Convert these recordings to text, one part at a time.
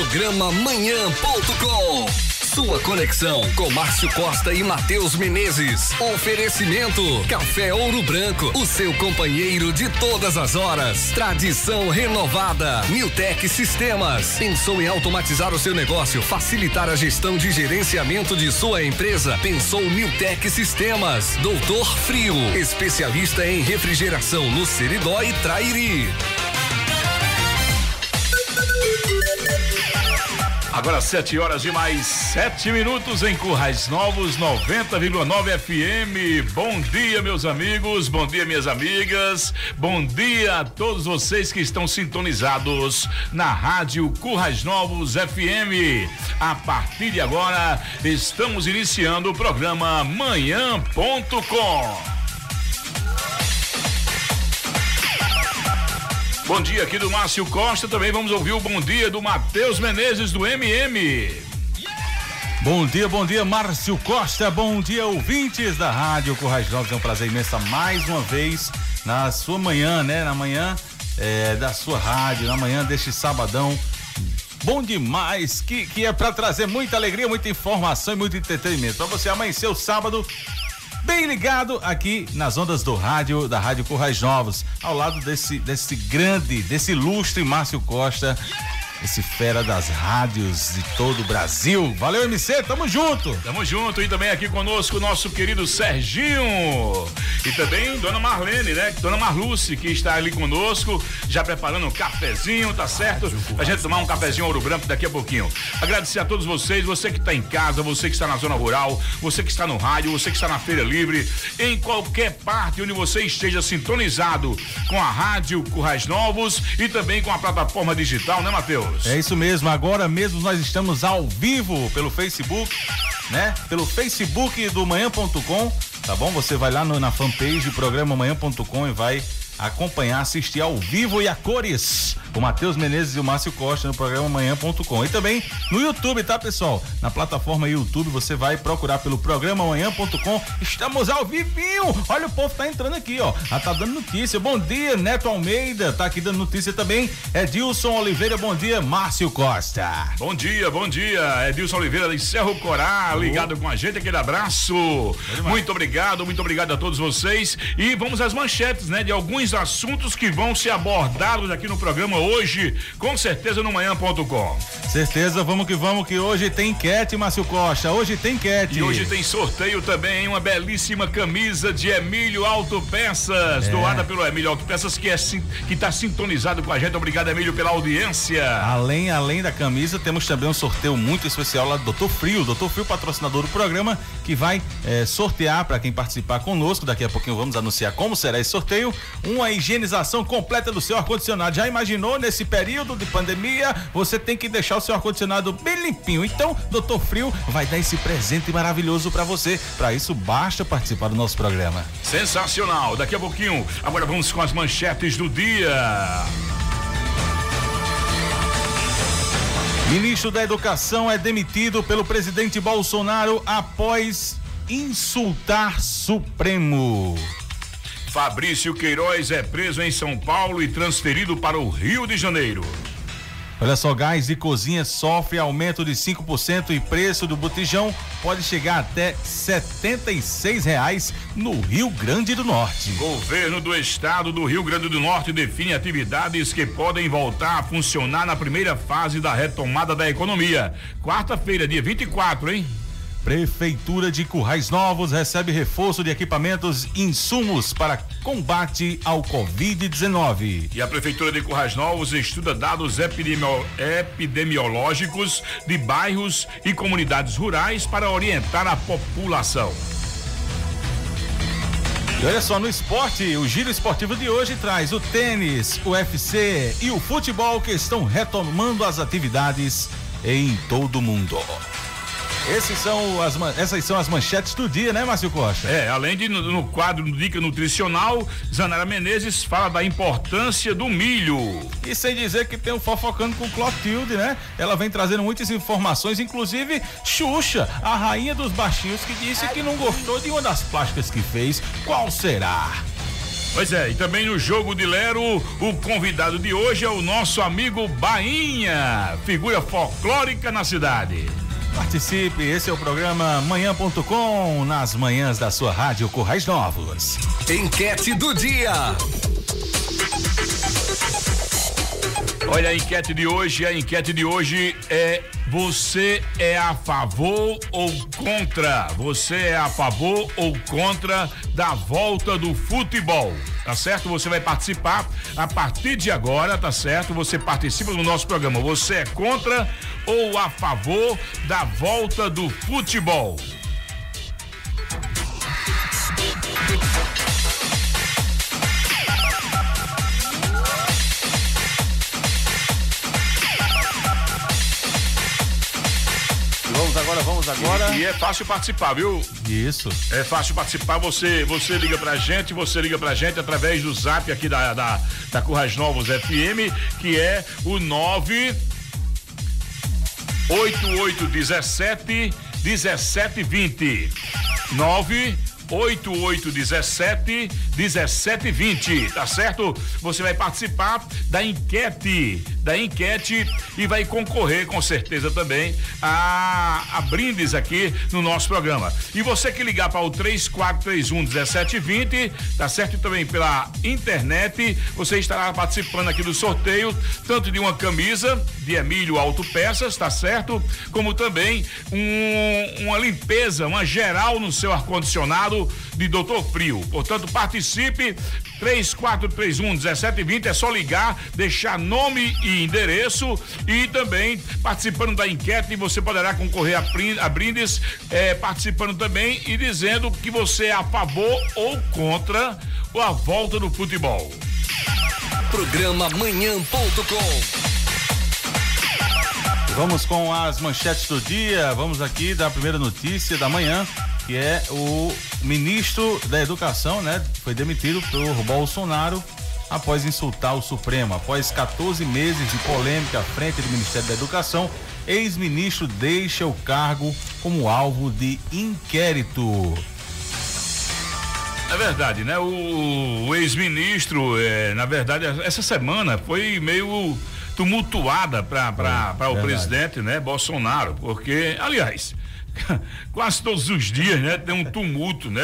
Programa Manhã.com. Sua conexão com Márcio Costa e Matheus Menezes. Oferecimento Café Ouro Branco, o seu companheiro de todas as horas. Tradição renovada. Newtec Sistemas. Pensou em automatizar o seu negócio, facilitar a gestão de gerenciamento de sua empresa? Pensou Newtec Sistemas. Doutor Frio, especialista em refrigeração no Seridó e Trairi. Agora sete horas e mais sete minutos em Currais Novos 90,9 FM. Bom dia, meus amigos. Bom dia, minhas amigas. Bom dia a todos vocês que estão sintonizados na rádio Currais Novos FM. A partir de agora, estamos iniciando o programa Manhã.com. Bom dia aqui do Márcio Costa. Também vamos ouvir o bom dia do Matheus Menezes do MM. Bom dia, bom dia, Márcio Costa. Bom dia, ouvintes da Rádio Currais Novos. É um prazer imenso mais uma vez na sua manhã, né? Na manhã é, da sua rádio, na manhã deste sabadão. Bom demais, que, que é para trazer muita alegria, muita informação e muito entretenimento. Para você amanhecer o sábado bem ligado aqui nas ondas do rádio, da Rádio Currais Novos, ao lado desse, desse grande, desse ilustre Márcio Costa esse fera das rádios de todo o Brasil. Valeu, MC, tamo junto. Tamo junto e também aqui conosco o nosso querido Serginho. E também Dona Marlene, né? Dona Marluce, que está ali conosco, já preparando um cafezinho, tá certo? A gente tomar um cafezinho ouro branco daqui a pouquinho. Agradecer a todos vocês, você que está em casa, você que está na zona rural, você que está no rádio, você que está na feira livre, em qualquer parte onde você esteja sintonizado com a rádio Currais Novos e também com a plataforma digital, né, Matheus? É isso mesmo, agora mesmo nós estamos ao vivo pelo Facebook, né? Pelo Facebook do manhã.com, tá bom? Você vai lá no, na fanpage programa manhã.com e vai acompanhar, assistir ao vivo e a cores o Matheus Menezes e o Márcio Costa no programa manhã.com. E também no YouTube, tá, pessoal? Na plataforma YouTube você vai procurar pelo programa manhã.com. Estamos ao vivinho. Olha, o povo tá entrando aqui, ó. Ah, tá dando notícia. Bom dia, Neto Almeida. Tá aqui dando notícia também. Edilson Oliveira, bom dia, Márcio Costa. Bom dia, bom dia. Edilson Oliveira de Cerro Corá, ligado com a gente. Aquele abraço. Muito obrigado, muito obrigado a todos vocês. E vamos às manchetes, né? De alguns assuntos que vão ser abordados aqui no programa hoje, com certeza no manhã.com. Certeza, vamos que vamos, que hoje tem enquete, Márcio Costa. Hoje tem enquete. E hoje tem sorteio também, uma belíssima camisa de Emílio Autopeças, é. doada pelo Emílio Autopeças, que é que está sintonizado com a gente. Obrigado, Emílio, pela audiência. Além, além da camisa, temos também um sorteio muito especial lá do Doutor Frio. Doutor Frio, patrocinador do programa, que vai é, sortear para quem participar conosco. Daqui a pouquinho vamos anunciar como será esse sorteio. Uma higienização completa do seu ar-condicionado. Já imaginou? Nesse período de pandemia, você tem que deixar o seu ar-condicionado bem limpinho. Então, Doutor Frio vai dar esse presente maravilhoso para você. Para isso, basta participar do nosso programa. Sensacional. Daqui a pouquinho, agora vamos com as manchetes do dia. Ministro da Educação é demitido pelo presidente Bolsonaro após insultar Supremo. Fabrício Queiroz é preso em São Paulo e transferido para o Rio de Janeiro. Olha só, gás e cozinha sofre aumento de 5% e preço do botijão pode chegar até R$ reais no Rio Grande do Norte. Governo do Estado do Rio Grande do Norte define atividades que podem voltar a funcionar na primeira fase da retomada da economia. Quarta-feira, dia 24, hein? Prefeitura de Currais Novos recebe reforço de equipamentos e insumos para combate ao Covid-19. E a Prefeitura de Currais Novos estuda dados epidemio epidemiológicos de bairros e comunidades rurais para orientar a população. E olha só, no esporte, o giro esportivo de hoje traz o tênis, o UFC e o futebol que estão retomando as atividades em todo o mundo. Esses são as, essas são as manchetes do dia, né, Márcio Costa? É, além de no, no quadro Dica Nutricional, Zanara Menezes fala da importância do milho. E sem dizer que tem o fofocando com Clotilde, né? Ela vem trazendo muitas informações, inclusive Xuxa, a rainha dos baixinhos, que disse que não gostou de uma das plásticas que fez. Qual será? Pois é, e também no jogo de Lero, o convidado de hoje é o nosso amigo Bainha, figura folclórica na cidade. Participe, esse é o programa manhã.com, nas manhãs da sua rádio Corrais Novos. Enquete do dia. Olha a enquete de hoje, a enquete de hoje é você é a favor ou contra? Você é a favor ou contra da volta do futebol? Tá certo? Você vai participar a partir de agora, tá certo? Você participa do nosso programa. Você é contra ou a favor da volta do futebol? Vamos agora, vamos agora. E, e, é fácil participar, viu? Isso. É fácil participar. Você você liga pra gente, você liga pra gente através do zap aqui da, da, da Currais Novos FM, que é o 9 8817 1720. 9 8817 1720, tá certo? Você vai participar da enquete, da enquete e vai concorrer com certeza também a, a brindes aqui no nosso programa. E você que ligar para o 3431 1720, tá certo? E também pela internet, você estará participando aqui do sorteio, tanto de uma camisa de Emílio Autopeças, tá certo? Como também um, uma limpeza, uma geral no seu ar-condicionado de Doutor Frio. Portanto, participe 3431 1720 é só ligar, deixar nome e endereço e também participando da enquete você poderá concorrer a, brindes, é, participando também e dizendo que você é a favor ou contra a volta do futebol. Programa manhã.com Vamos com as manchetes do dia. Vamos aqui da primeira notícia da manhã que é o ministro da Educação, né? Foi demitido por Bolsonaro após insultar o Supremo. Após 14 meses de polêmica à frente do Ministério da Educação, ex-ministro deixa o cargo como alvo de inquérito. É verdade, né? O, o ex-ministro, é, na verdade, essa semana foi meio tumultuada para o presidente, né? Bolsonaro, porque, aliás, quase todos os dias, né? Tem um tumulto, né?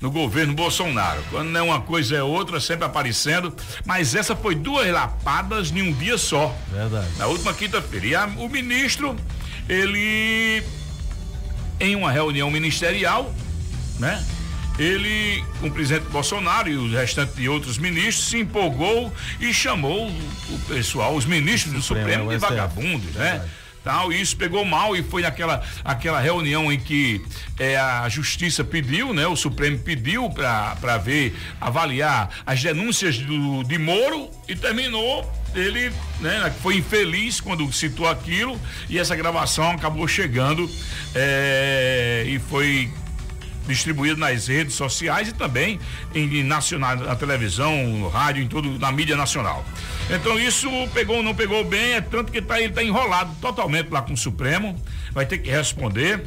no governo Bolsonaro. Quando não é uma coisa é outra, sempre aparecendo. Mas essa foi duas lapadas em um dia só. Verdade. Na última quinta-feira. E a, o ministro, ele, em uma reunião ministerial, né? Ele, com o presidente Bolsonaro e os restantes de outros ministros, se empolgou e chamou o pessoal, os ministros do Supremo, Supremo de vagabundos, né? Verdade tal, e isso pegou mal e foi naquela aquela reunião em que é, a justiça pediu, né? O Supremo pediu para ver, avaliar as denúncias do, de Moro e terminou ele né, foi infeliz quando citou aquilo e essa gravação acabou chegando é, e foi distribuído nas redes sociais e também em nacional, na televisão, no rádio, em tudo, na mídia nacional. Então isso pegou ou não pegou bem, é tanto que tá, ele está enrolado totalmente lá com o Supremo, vai ter que responder.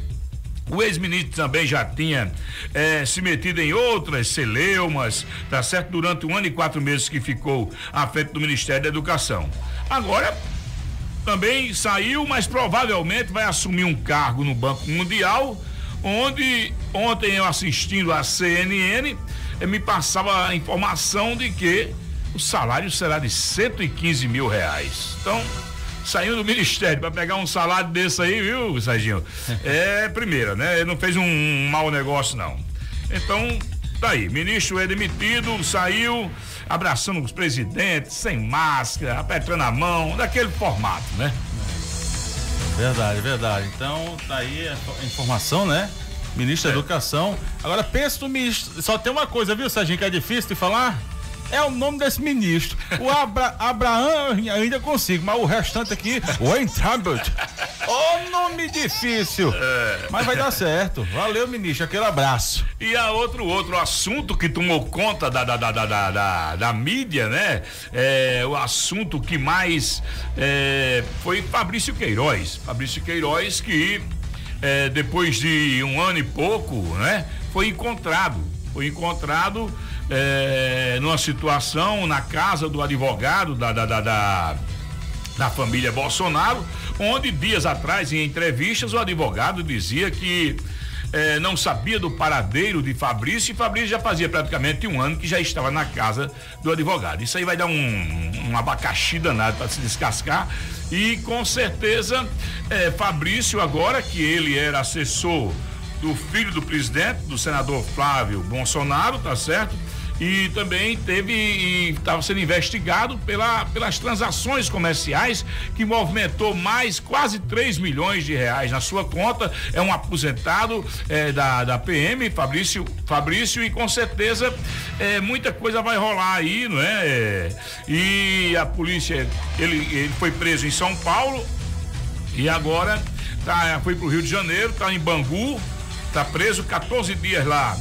O ex-ministro também já tinha eh, se metido em outras celeumas, tá certo? Durante um ano e quatro meses que ficou à frente do Ministério da Educação. Agora, também saiu, mas provavelmente vai assumir um cargo no Banco Mundial onde ontem eu assistindo a CNN, eh, me passava a informação de que o salário será de 115 mil reais. Então, saindo do ministério para pegar um salário desse aí, viu, Serginho? É primeira, né? Ele não fez um, um mau negócio, não. Então, tá aí. Ministro é demitido, saiu abraçando os presidentes, sem máscara, apertando a mão, daquele formato, né? Verdade, verdade. Então, tá aí a informação, né? Ministro é. da Educação. Agora, pensa no ministro. Só tem uma coisa, viu, Serginho, que é difícil de falar? É o nome desse ministro. O Abra, Abraão ainda consigo, mas o restante aqui, Wayne Talbot. Ô nome difícil. É. Mas vai dar certo. Valeu, ministro. Aquele abraço. E a outro, outro assunto que tomou conta da, da, da, da, da, da mídia, né? É, o assunto que mais é, foi Fabrício Queiroz. Fabrício Queiroz que é, depois de um ano e pouco, né? Foi encontrado. Foi encontrado é, numa situação na casa do advogado da, da, da, da da família Bolsonaro, onde dias atrás, em entrevistas, o advogado dizia que eh, não sabia do paradeiro de Fabrício e Fabrício já fazia praticamente um ano que já estava na casa do advogado. Isso aí vai dar um, um abacaxi danado para se descascar e com certeza eh, Fabrício agora que ele era assessor do filho do presidente, do senador Flávio Bolsonaro, tá certo? E também teve e estava sendo investigado pela, pelas transações comerciais que movimentou mais quase 3 milhões de reais na sua conta. É um aposentado é, da, da PM, Fabrício, Fabrício, e com certeza é, muita coisa vai rolar aí, não é? e a polícia, ele, ele foi preso em São Paulo e agora tá, foi para o Rio de Janeiro, está em Bangu, está preso 14 dias lá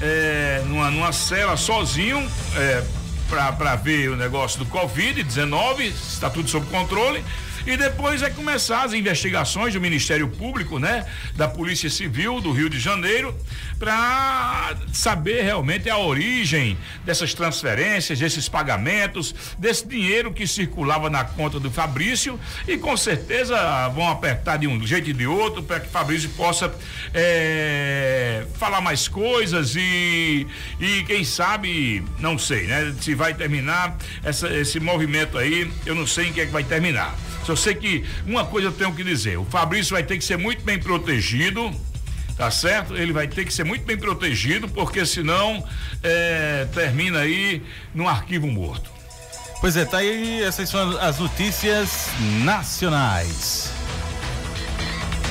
é, numa, numa cela sozinho é, para ver o negócio do Covid-19, está tudo sob controle. E depois vai começar as investigações do Ministério Público, né? Da Polícia Civil do Rio de Janeiro, para saber realmente a origem dessas transferências, desses pagamentos, desse dinheiro que circulava na conta do Fabrício e com certeza vão apertar de um jeito e de outro para que Fabrício possa é, falar mais coisas e, e quem sabe, não sei, né? Se vai terminar essa, esse movimento aí, eu não sei em que é que vai terminar. Só sei que uma coisa eu tenho que dizer: o Fabrício vai ter que ser muito bem protegido tá certo? Ele vai ter que ser muito bem protegido, porque senão é, termina aí num arquivo morto. Pois é, tá aí, essas são as notícias nacionais.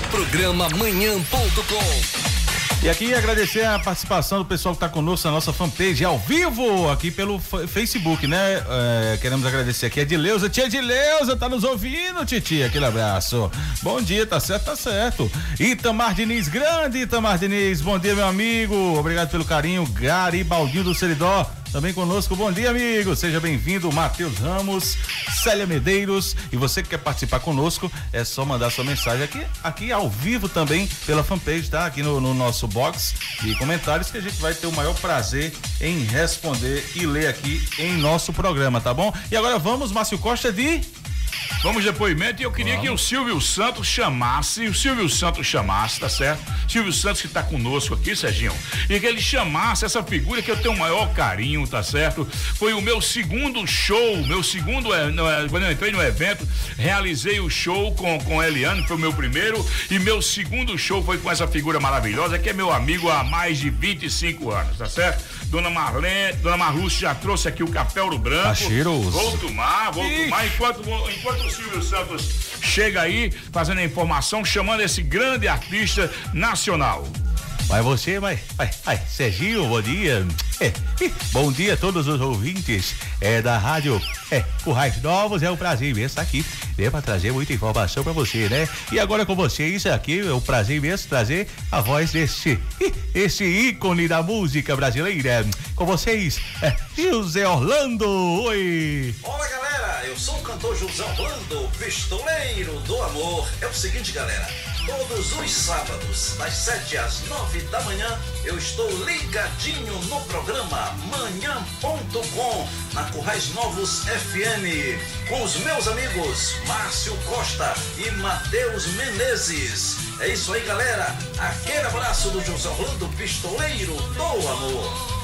Programa Manhã.com e aqui agradecer a participação do pessoal que está conosco na nossa fanpage ao vivo aqui pelo Facebook, né? É, queremos agradecer aqui a Edileuza. Tia Edileuza, tá nos ouvindo, titia? Aquele abraço. Bom dia, tá certo, tá certo. Itamar Diniz, grande Itamar Diniz. Bom dia, meu amigo. Obrigado pelo carinho. Garibaldinho do Seridó. Também conosco, bom dia, amigo. Seja bem-vindo, Matheus Ramos, Célia Medeiros. E você que quer participar conosco, é só mandar sua mensagem aqui, aqui ao vivo também, pela fanpage, tá? Aqui no, no nosso box de comentários, que a gente vai ter o maior prazer em responder e ler aqui em nosso programa, tá bom? E agora vamos, Márcio Costa, de. Vamos depoimento e eu queria Vamos. que o Silvio Santos chamasse, o Silvio Santos chamasse, tá certo? Silvio Santos que está conosco aqui, Serginho, e que ele chamasse essa figura que eu tenho o maior carinho, tá certo? Foi o meu segundo show, meu segundo, é, é, quando eu entrei no evento, realizei o show com, com Eliane, foi o meu primeiro, e meu segundo show foi com essa figura maravilhosa, que é meu amigo há mais de 25 anos, tá certo? Dona Marlene, Dona Marluce já trouxe aqui o capel branco. Tá cheiroso. Vou tomar, vou Ixi. tomar enquanto, enquanto o Silvio Santos chega aí, fazendo a informação, chamando esse grande artista nacional. Vai você, vai, vai, vai. Serginho, bom dia. É, bom dia a todos os ouvintes é, da rádio é, Currais Novos. É um prazer imenso estar aqui, né, para trazer muita informação para você, né? E agora com vocês aqui, é um prazer imenso trazer a voz desse, esse ícone da música brasileira. Com vocês, é, José Orlando. Oi. Olá, galera. Eu sou o cantor José Orlando, pistoleiro do amor. É o seguinte, galera. Todos os sábados, das 7 às 9 da manhã, eu estou ligadinho no programa Manhã.com, na Currais Novos FM, com os meus amigos Márcio Costa e Matheus Menezes. É isso aí, galera. Aquele abraço do José Orlando, pistoleiro do amor.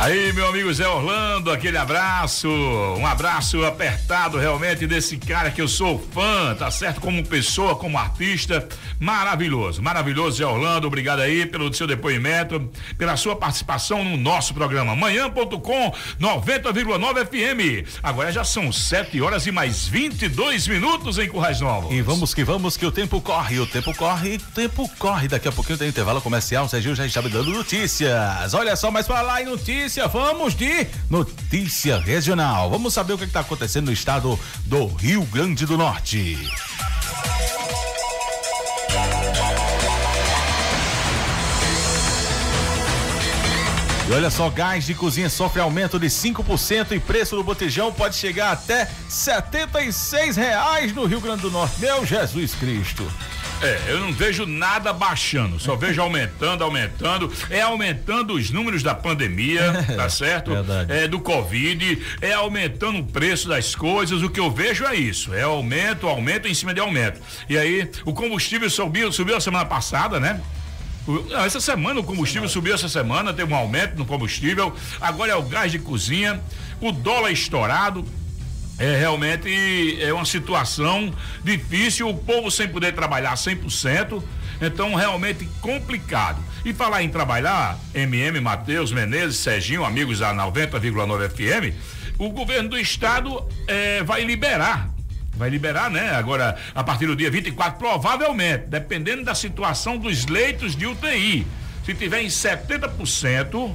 Aí, meu amigo Zé Orlando, aquele abraço, um abraço apertado realmente desse cara que eu sou fã, tá certo? Como pessoa, como artista, maravilhoso, maravilhoso Zé Orlando, obrigado aí pelo seu depoimento, pela sua participação no nosso programa, manhã.com 90,9 FM. Agora já são 7 horas e mais 22 minutos em Currais Novos. E vamos que vamos, que o tempo corre, o tempo corre, o tempo corre. Daqui a pouquinho tem intervalo comercial, o Serginho já está me dando notícias. Olha só, mas falar em notícias notícia, vamos de notícia regional. Vamos saber o que está acontecendo no estado do Rio Grande do Norte. E olha só, gás de cozinha sofre aumento de 5% e preço do botijão pode chegar até R$ reais no Rio Grande do Norte. Meu Jesus Cristo. É, eu não vejo nada baixando, só vejo aumentando, aumentando, é aumentando os números da pandemia, tá certo? Verdade. É do Covid, é aumentando o preço das coisas, o que eu vejo é isso, é aumento, aumento em cima de aumento. E aí, o combustível subiu, subiu a semana passada, né? Não, essa semana o combustível subiu essa semana, teve um aumento no combustível. Agora é o gás de cozinha, o dólar estourado. É realmente é uma situação difícil, o povo sem poder trabalhar 100%, então realmente complicado. E falar em trabalhar, MM, Matheus, Menezes, Serginho, amigos da 90,9 FM, o governo do estado é, vai liberar vai liberar, né? Agora, a partir do dia 24, provavelmente, dependendo da situação dos leitos de UTI. Se tiver em 70%,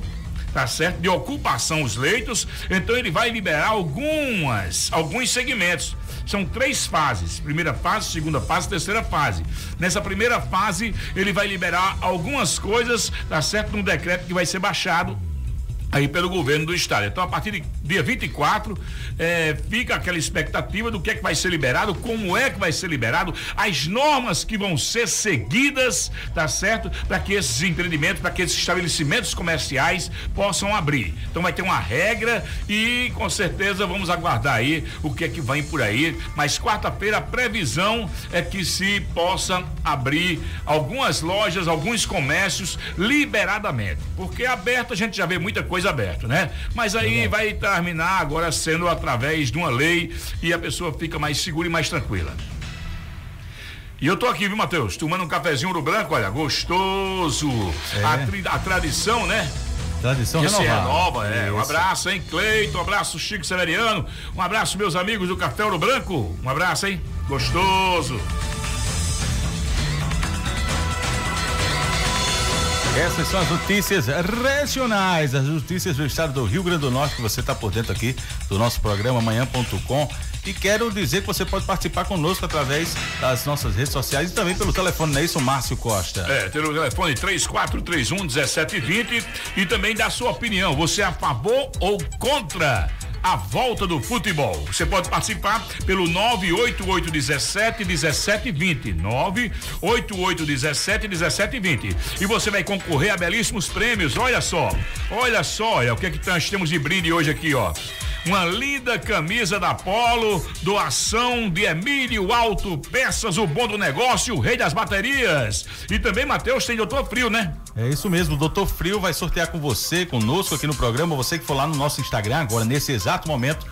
tá certo? De ocupação os leitos, então ele vai liberar algumas, alguns segmentos. São três fases: primeira fase, segunda fase, terceira fase. Nessa primeira fase, ele vai liberar algumas coisas, tá certo? Num decreto que vai ser baixado aí pelo governo do estado. Então, a partir de dia 24, é, fica aquela expectativa do que é que vai ser liberado, como é que vai ser liberado, as normas que vão ser seguidas, tá certo? Para que esses empreendimentos, para que esses estabelecimentos comerciais possam abrir. Então vai ter uma regra e com certeza vamos aguardar aí o que é que vem por aí. Mas quarta-feira a previsão é que se possa abrir algumas lojas, alguns comércios liberadamente. Porque aberto a gente já vê muita coisa aberta, né? Mas aí vai terminar agora sendo através de uma lei e a pessoa fica mais segura e mais tranquila. E eu tô aqui, viu, Matheus? Tomando um cafezinho ouro branco, olha, gostoso. É. A, tri- a tradição, né? Tradição Que se renovada. renova, é. Um Isso. abraço, hein, Cleito? Um abraço, Chico Severiano. Um abraço, meus amigos do Café Ouro Branco. Um abraço, hein? Gostoso. Essas são as notícias regionais, as notícias do estado do Rio Grande do Norte, que você está por dentro aqui do nosso programa manhã.com. E quero dizer que você pode participar conosco através das nossas redes sociais e também pelo telefone, não é isso, Márcio Costa? É, tem o telefone 3431 1720 e também dá sua opinião. Você é a favor ou contra? A volta do futebol. Você pode participar pelo 98817 1720. 98817 1720. E você vai concorrer a belíssimos prêmios. Olha só. Olha só, olha o que, é que nós temos de brinde hoje aqui, ó. Uma linda camisa da Polo, doação de Emílio Alto Peças, o bom do negócio, o rei das baterias. E também, Matheus, tem Doutor Frio, né? É isso mesmo, o Doutor Frio vai sortear com você, conosco aqui no programa. Você que for lá no nosso Instagram agora, nesse exato momento,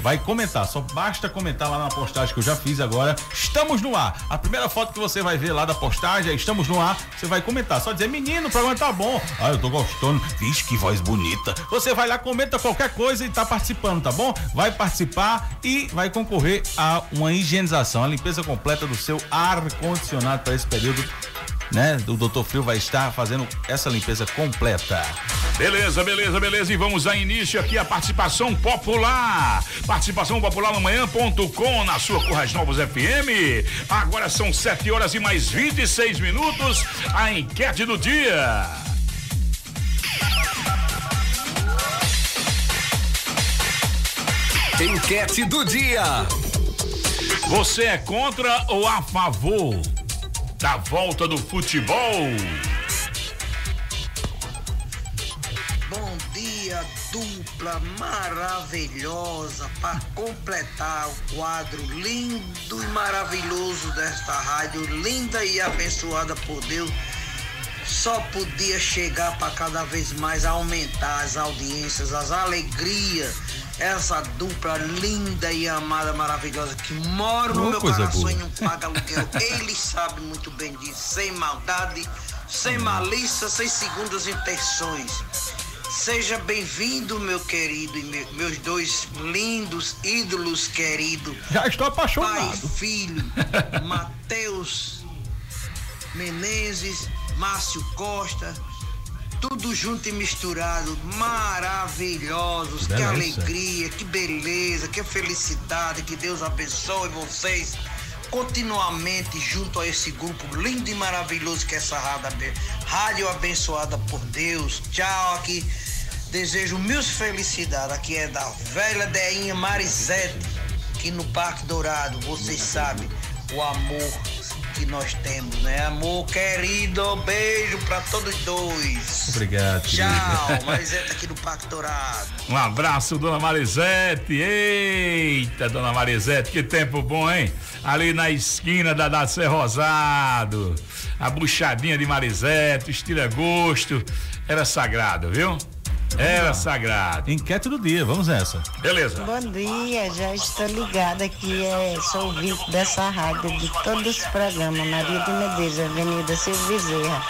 vai comentar. Só basta comentar lá na postagem que eu já fiz agora. Estamos no ar. A primeira foto que você vai ver lá da postagem é Estamos no ar. Você vai comentar. Só dizer, menino, o programa tá bom. Ah, eu tô gostando. Vixe, que voz bonita. Você vai lá, comenta qualquer coisa e tá participando, tá bom? Vai participar e vai concorrer a uma higienização, a limpeza completa do seu ar-condicionado para esse período né? O Doutor Frio vai estar fazendo essa limpeza completa. Beleza, beleza, beleza. E vamos dar início aqui a participação popular. Participação popular no manhã.com na sua Currais Novos FM. Agora são 7 horas e mais 26 minutos. A enquete do dia. Enquete do dia. Você é contra ou a favor da volta do futebol? Bom dia, dupla maravilhosa para completar o quadro lindo e maravilhoso desta rádio, linda e abençoada por Deus. Só podia chegar para cada vez mais aumentar as audiências, as alegrias. Essa dupla linda e amada, maravilhosa, que mora no Ô, meu coração boa. e não paga aluguel. Ele sabe muito bem disso, sem maldade, sem malícia, sem segundas intenções. Seja bem-vindo, meu querido, e me- meus dois lindos ídolos queridos. Já estou Pai apaixonado. e filho, Matheus Menezes, Márcio Costa, tudo junto e misturado, maravilhosos, que Beleza. alegria, que beleza, que felicidade, que Deus abençoe vocês continuamente junto a esse grupo lindo e maravilhoso que é essa rádio, abe- rádio abençoada por Deus. Tchau aqui. Desejo mil felicidades. Aqui é da velha Deinha Marisete, aqui no Parque Dourado. Vocês sabem, o amor que nós temos, né? Amor querido, beijo pra todos dois. Obrigado. Tchau, Marisete aqui do Parque Dourado. Um abraço, dona Marisete. Eita, dona Marisete, que tempo bom, hein? Ali na esquina da, da Ser Rosado. A buchadinha de Marisete, estilo é gosto. Era sagrado, viu? Era sagrado. Enquete do dia, vamos nessa. Beleza. Bom dia, já estou ligada aqui, é, sou ouvinte dessa rádio, de todos os programas, Maria de Medeiros, Avenida Silvio Bezerra.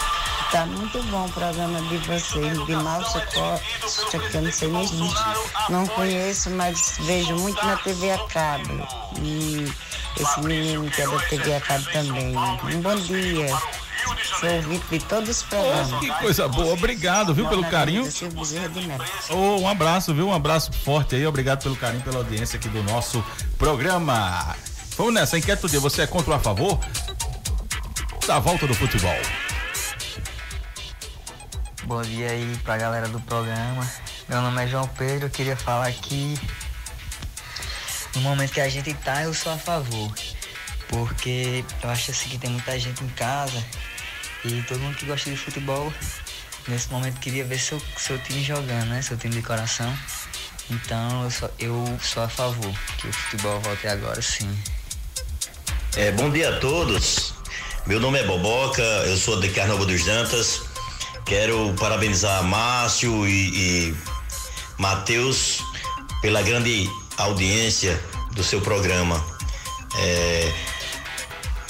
Tá muito bom o programa de vocês, de Márcio Costa, que eu não sei nem não conheço, mas vejo muito na TV a cabo. E esse menino que é da TV a cabo também. Um bom dia. Sou ouvinte de todos os programas. Que coisa boa, obrigado, viu, pelo carinho. Ô, um abraço, viu? Um abraço forte aí, obrigado pelo carinho, pela audiência aqui do nosso programa. Vamos nessa, enquete do dia, você é contra ou a favor da volta do futebol? Bom dia aí pra galera do programa. Meu nome é João Pedro, eu queria falar que no momento que a gente tá, eu sou a favor. Porque eu acho assim que tem muita gente em casa e todo mundo que gosta de futebol nesse momento queria ver seu, seu time jogando, né? Seu time de coração. Então eu sou, eu sou a favor que o futebol volte agora sim. É, bom dia a todos. Meu nome é Boboca, eu sou de Carnaval dos Dantas. Quero parabenizar Márcio e, e Matheus pela grande audiência do seu programa. É,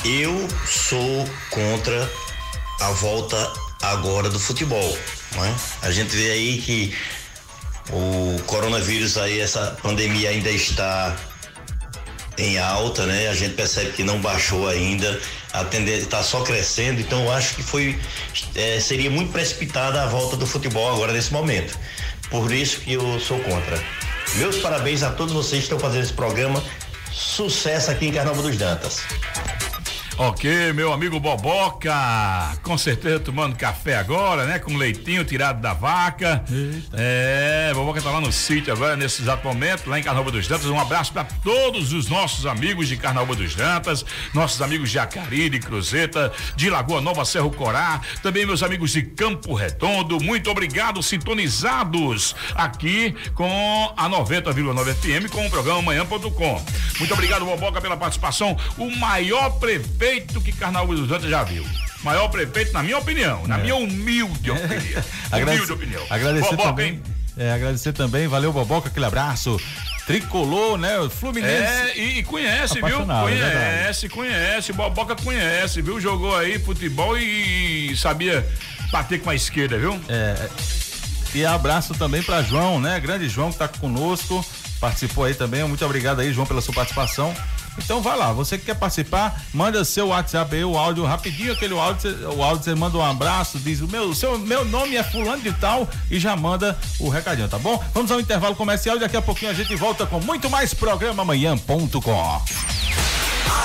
eu sou contra a volta agora do futebol. Né? A gente vê aí que o coronavírus aí, essa pandemia ainda está em alta, né? A gente percebe que não baixou ainda, a tendência está só crescendo, então eu acho que foi é, seria muito precipitada a volta do futebol agora nesse momento. Por isso que eu sou contra. Meus parabéns a todos vocês que estão fazendo esse programa. Sucesso aqui em Carnaval dos Dantas. Ok, meu amigo Boboca, com certeza tomando café agora, né? Com leitinho tirado da vaca. É, Boboca tá lá no sítio agora, nesse exato momento, lá em Carnaúba dos Dantas. Um abraço para todos os nossos amigos de Carnaúba dos Dantas, nossos amigos de Acari, de Cruzeta, de Lagoa Nova, Cerro Corá, também meus amigos de Campo Redondo. Muito obrigado, sintonizados aqui com a 90,9 FM com o programa Manhã.com. Muito obrigado, Boboca, pela participação. O maior prefeito que Carnaúba dos Dantas já viu. Maior prefeito, na minha opinião, na minha humilde opinião. Humilde opinião. Agradecer Boboca, também. hein? É, agradecer também, valeu Boboca, aquele abraço. Tricolor, né? O Fluminense. É, e, e conhece, viu? É Conhece, conhece. Boboca conhece, viu? Jogou aí futebol e, sabia bater com a esquerda, viu? É, e abraço também para João, né? Grande João que tá conosco, participou aí também. Muito obrigado aí, João, pela sua participação. Então vai lá, você que quer participar, manda seu WhatsApp aí, o áudio rapidinho, aquele áudio, cê- o áudio você manda um abraço, diz o meu, seu, meu nome é fulano de tal e já manda o recadinho, tá bom? Vamos ao intervalo comercial e daqui a pouquinho a gente volta com muito mais programa amanhã.com.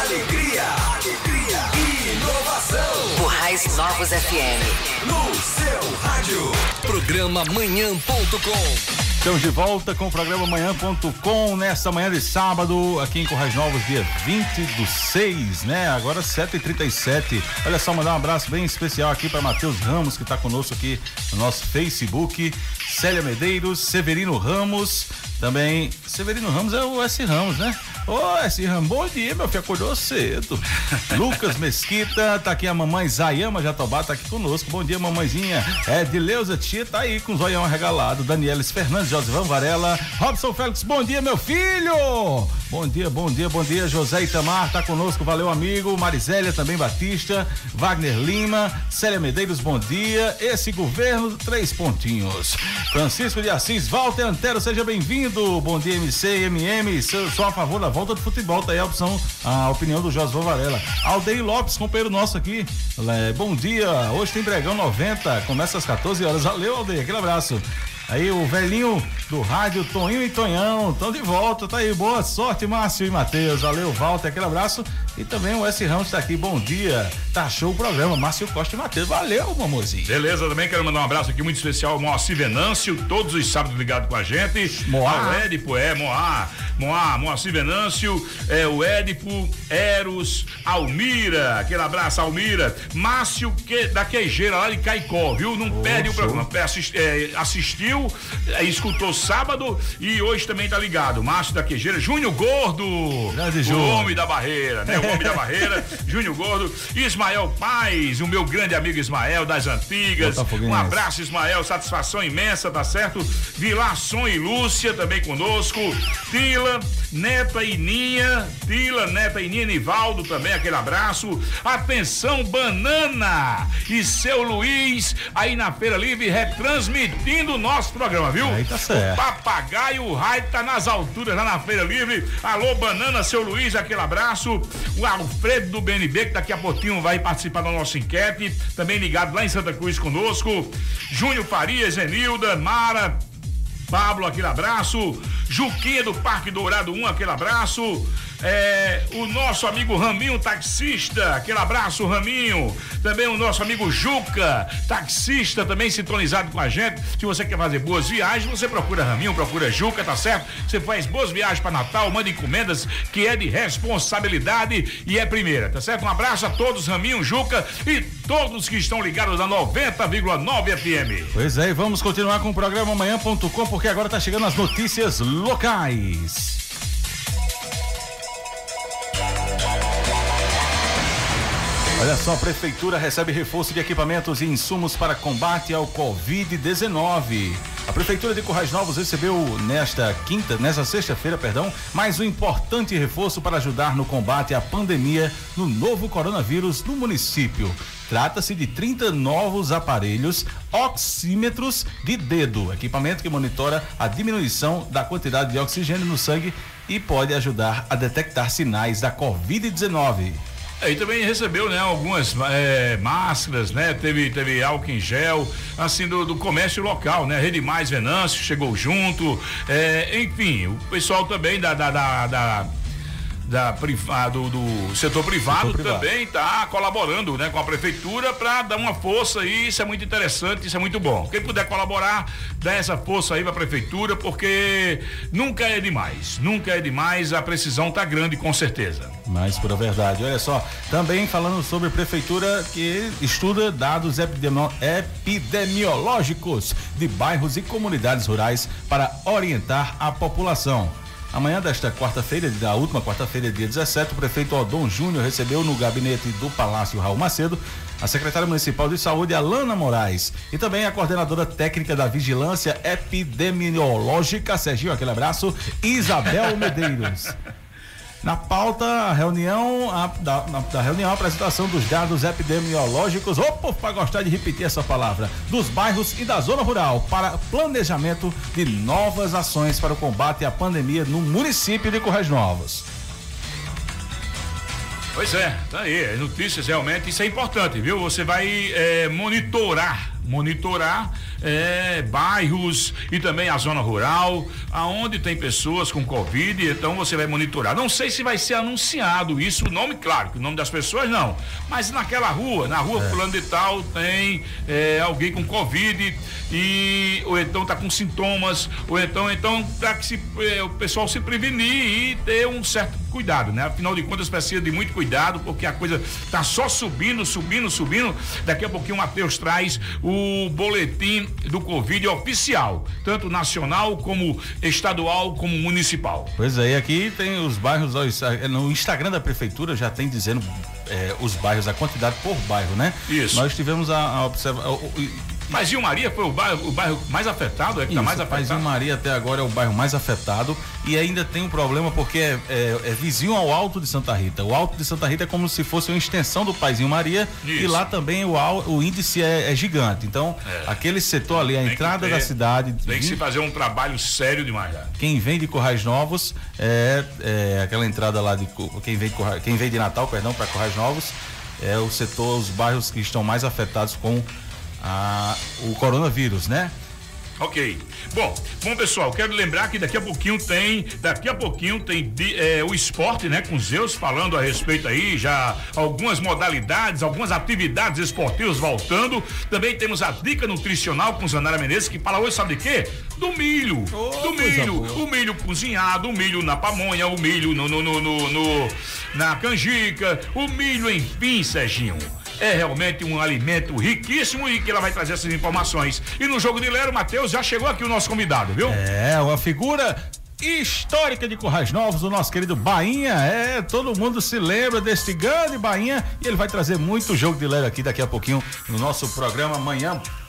Alegria, alegria e inovação. Currais Novos FM. No seu rádio. Programa Manhã.com. Estamos de volta com o programa Manhã.com nessa manhã de sábado, aqui em Corrais Novos, dia 20 do 6, né? Agora 7h37. Olha só, mandar um abraço bem especial aqui para Matheus Ramos, que está conosco aqui no nosso Facebook. Célia Medeiros, Severino Ramos, também. Severino Ramos é o S. Ramos, né? Ô, S. Ramos, bom dia, meu filho, acordou cedo. Lucas Mesquita, tá aqui a mamãe Zayama Jatobá, tá aqui conosco. Bom dia, mamãezinha. É, de Leusa Tia, tá aí com o zoião regalado. Danielis Fernandes, Josivan Varela. Robson Félix, bom dia, meu filho. Bom dia, bom dia, bom dia. José Itamar tá conosco, valeu, amigo. Marizélia também Batista. Wagner Lima, Célia Medeiros, bom dia. Esse governo, três pontinhos. Francisco de Assis, Walter Antero, seja bem-vindo. Bom dia, MC, MM. Sou, a favor da volta do futebol, tá aí a opção, a opinião do José Varela. Aldeir Lopes, companheiro nosso aqui. Bom dia, hoje tem Bregão 90, começa às 14 horas. Valeu, Aldeir, aquele abraço. Aí o velhinho do rádio Toninho e Tonhão. Estão de volta, tá aí. Boa sorte, Márcio e Matheus. Valeu, Walter, aquele abraço. E também o S. Ramos está aqui. Bom dia. Tá show o programa. Márcio Costa e Matheus. Valeu, mamozinho. Beleza, também quero mandar um abraço aqui muito especial ao Moacir Venâncio, todos os sábados ligado com a gente. Moá. Ao Édipo, é, Moá. Moá, Moacir Venâncio, é, o Édipo, Eros, Almira, aquele abraço, Almira. Márcio que, da Queijeira, lá de Caicó, viu? Não perde o programa. Assist, é, assistiu, é, escutou sábado e hoje também tá ligado. Márcio da Queijeira, Júnior Gordo, Grande o Júnior. homem da barreira, né? Homem da barreira, Júnior Gordo, Ismael Paz, o meu grande amigo Ismael das antigas. Um abraço, Ismael, satisfação imensa, tá certo? Vilar Som e Lúcia também conosco. Tila, Neta e Ninha, Tila, Neta e Ninha, Nivaldo também, aquele abraço. Atenção, Banana e seu Luiz, aí na Feira Livre, retransmitindo o nosso programa, viu? Aí tá certo. O papagaio, o raio tá nas alturas lá na Feira Livre. Alô, Banana, seu Luiz, aquele abraço. O Alfredo do BNB, que daqui a pouquinho vai participar da nossa enquete, também ligado lá em Santa Cruz conosco. Júnior Farias, Zenilda, Mara, Pablo, aquele abraço. Juquinha do Parque Dourado 1, aquele abraço. É, o nosso amigo Raminho, taxista, aquele abraço, Raminho. Também o nosso amigo Juca, taxista, também sintonizado com a gente. Se você quer fazer boas viagens, você procura Raminho, procura Juca, tá certo? Você faz boas viagens para Natal, manda encomendas, que é de responsabilidade e é primeira, tá certo? Um abraço a todos, Raminho, Juca e todos que estão ligados na 90,9 FM. Pois é, e vamos continuar com o programa amanhã.com, porque agora tá chegando as notícias locais. Olha só, a prefeitura recebe reforço de equipamentos e insumos para combate ao Covid-19. A prefeitura de Currais Novos recebeu nesta quinta, nesta sexta-feira, perdão, mais um importante reforço para ajudar no combate à pandemia no novo coronavírus no município. Trata-se de 30 novos aparelhos oxímetros de dedo, equipamento que monitora a diminuição da quantidade de oxigênio no sangue e pode ajudar a detectar sinais da Covid-19. É, e também recebeu, né, algumas é, máscaras, né? Teve, teve álcool em gel, assim, do, do comércio local, né? Rede Mais Venâncio chegou junto, é, enfim, o pessoal também da, da, da, da da priva- do, do setor privado, Setor privado. também está colaborando né, com a prefeitura para dar uma força e isso é muito interessante, isso é muito bom. Quem puder colaborar, dá essa força aí para a prefeitura, porque nunca é demais, nunca é demais, a precisão tá grande com certeza. Mais pura verdade. Olha só, também falando sobre prefeitura que estuda dados epidemio- epidemiológicos de bairros e comunidades rurais para orientar a população. Amanhã desta quarta-feira, da última quarta-feira, dia 17, o prefeito Odon Júnior recebeu no gabinete do Palácio Raul Macedo a secretária municipal de saúde, Alana Moraes, e também a coordenadora técnica da vigilância epidemiológica, Serginho, aquele abraço, Isabel Medeiros. Na pauta, reunião, a, da, na- da reunião, a apresentação dos dados epidemiológicos, opa, para gostar de repetir essa palavra, dos bairros e da zona rural para planejamento de novas ações para o combate à pandemia no município de Correios Novos. Pois é, tá aí. Notícias realmente, isso é importante, viu? Você vai é, monitorar, monitorar é, bairros e também a zona rural, aonde tem pessoas com Covid, então você vai monitorar. Não sei se vai ser anunciado isso, o nome, claro, que o nome das pessoas não. Mas naquela rua, na rua fulano de tal, tem é, alguém com Covid e ou então tá com sintomas, ou então, então para que se, é, o pessoal se prevenir e ter um certo cuidado, né? Afinal de contas, precisa de muito cuidado, porque a coisa tá só subindo, subindo, subindo. Daqui a pouquinho o Matheus traz o boletim do Covid oficial, tanto nacional como estadual como municipal. Pois é, e aqui tem os bairros, é, no Instagram da prefeitura já tem dizendo é, os bairros, a quantidade por bairro, né? Isso. Nós tivemos a, a observa- o- o- Mas Gil Maria foi o bairro, o bairro mais afetado, é que tá mais Isso, Paizinho afetado. Maria até agora é o bairro mais afetado e ainda tem um problema porque é, é- é vizinho ao Alto de Santa Rita. O Alto de Santa Rita é como se fosse uma extensão do Paizinho Maria e Isso. lá também o, o índice é, é gigante. Então, É. aquele setor ali, a Tem entrada ter- da cidade, Tem que se vim- fazer um trabalho sério demais. quem vem de Corrais Novos é, é aquela entrada lá de quem vem de, Corra- quem vem de Natal, perdão, para Corrais Novos é o setor, os bairros que estão mais afetados com a- o coronavírus, né? Ok. Bom, bom pessoal, quero lembrar que daqui a pouquinho tem, daqui a pouquinho tem é, o esporte, né, com Zeus falando a respeito aí, já algumas modalidades, algumas atividades esportivas voltando. Também temos a dica nutricional com Zanara Menezes que fala hoje sabe de quê? Do milho, oh, do milho, o milho cozinhado, o milho na pamonha, o milho no, no, no, no, no na canjica, o milho enfim, Serginho é realmente um alimento riquíssimo e que ela vai trazer essas informações. E no jogo de Lero, Matheus, já chegou aqui o nosso convidado, viu? É, uma figura histórica de Currais Novos, o nosso querido Bainha. É, todo mundo se lembra deste grande Bainha e ele vai trazer muito jogo de lero aqui daqui a pouquinho no nosso programa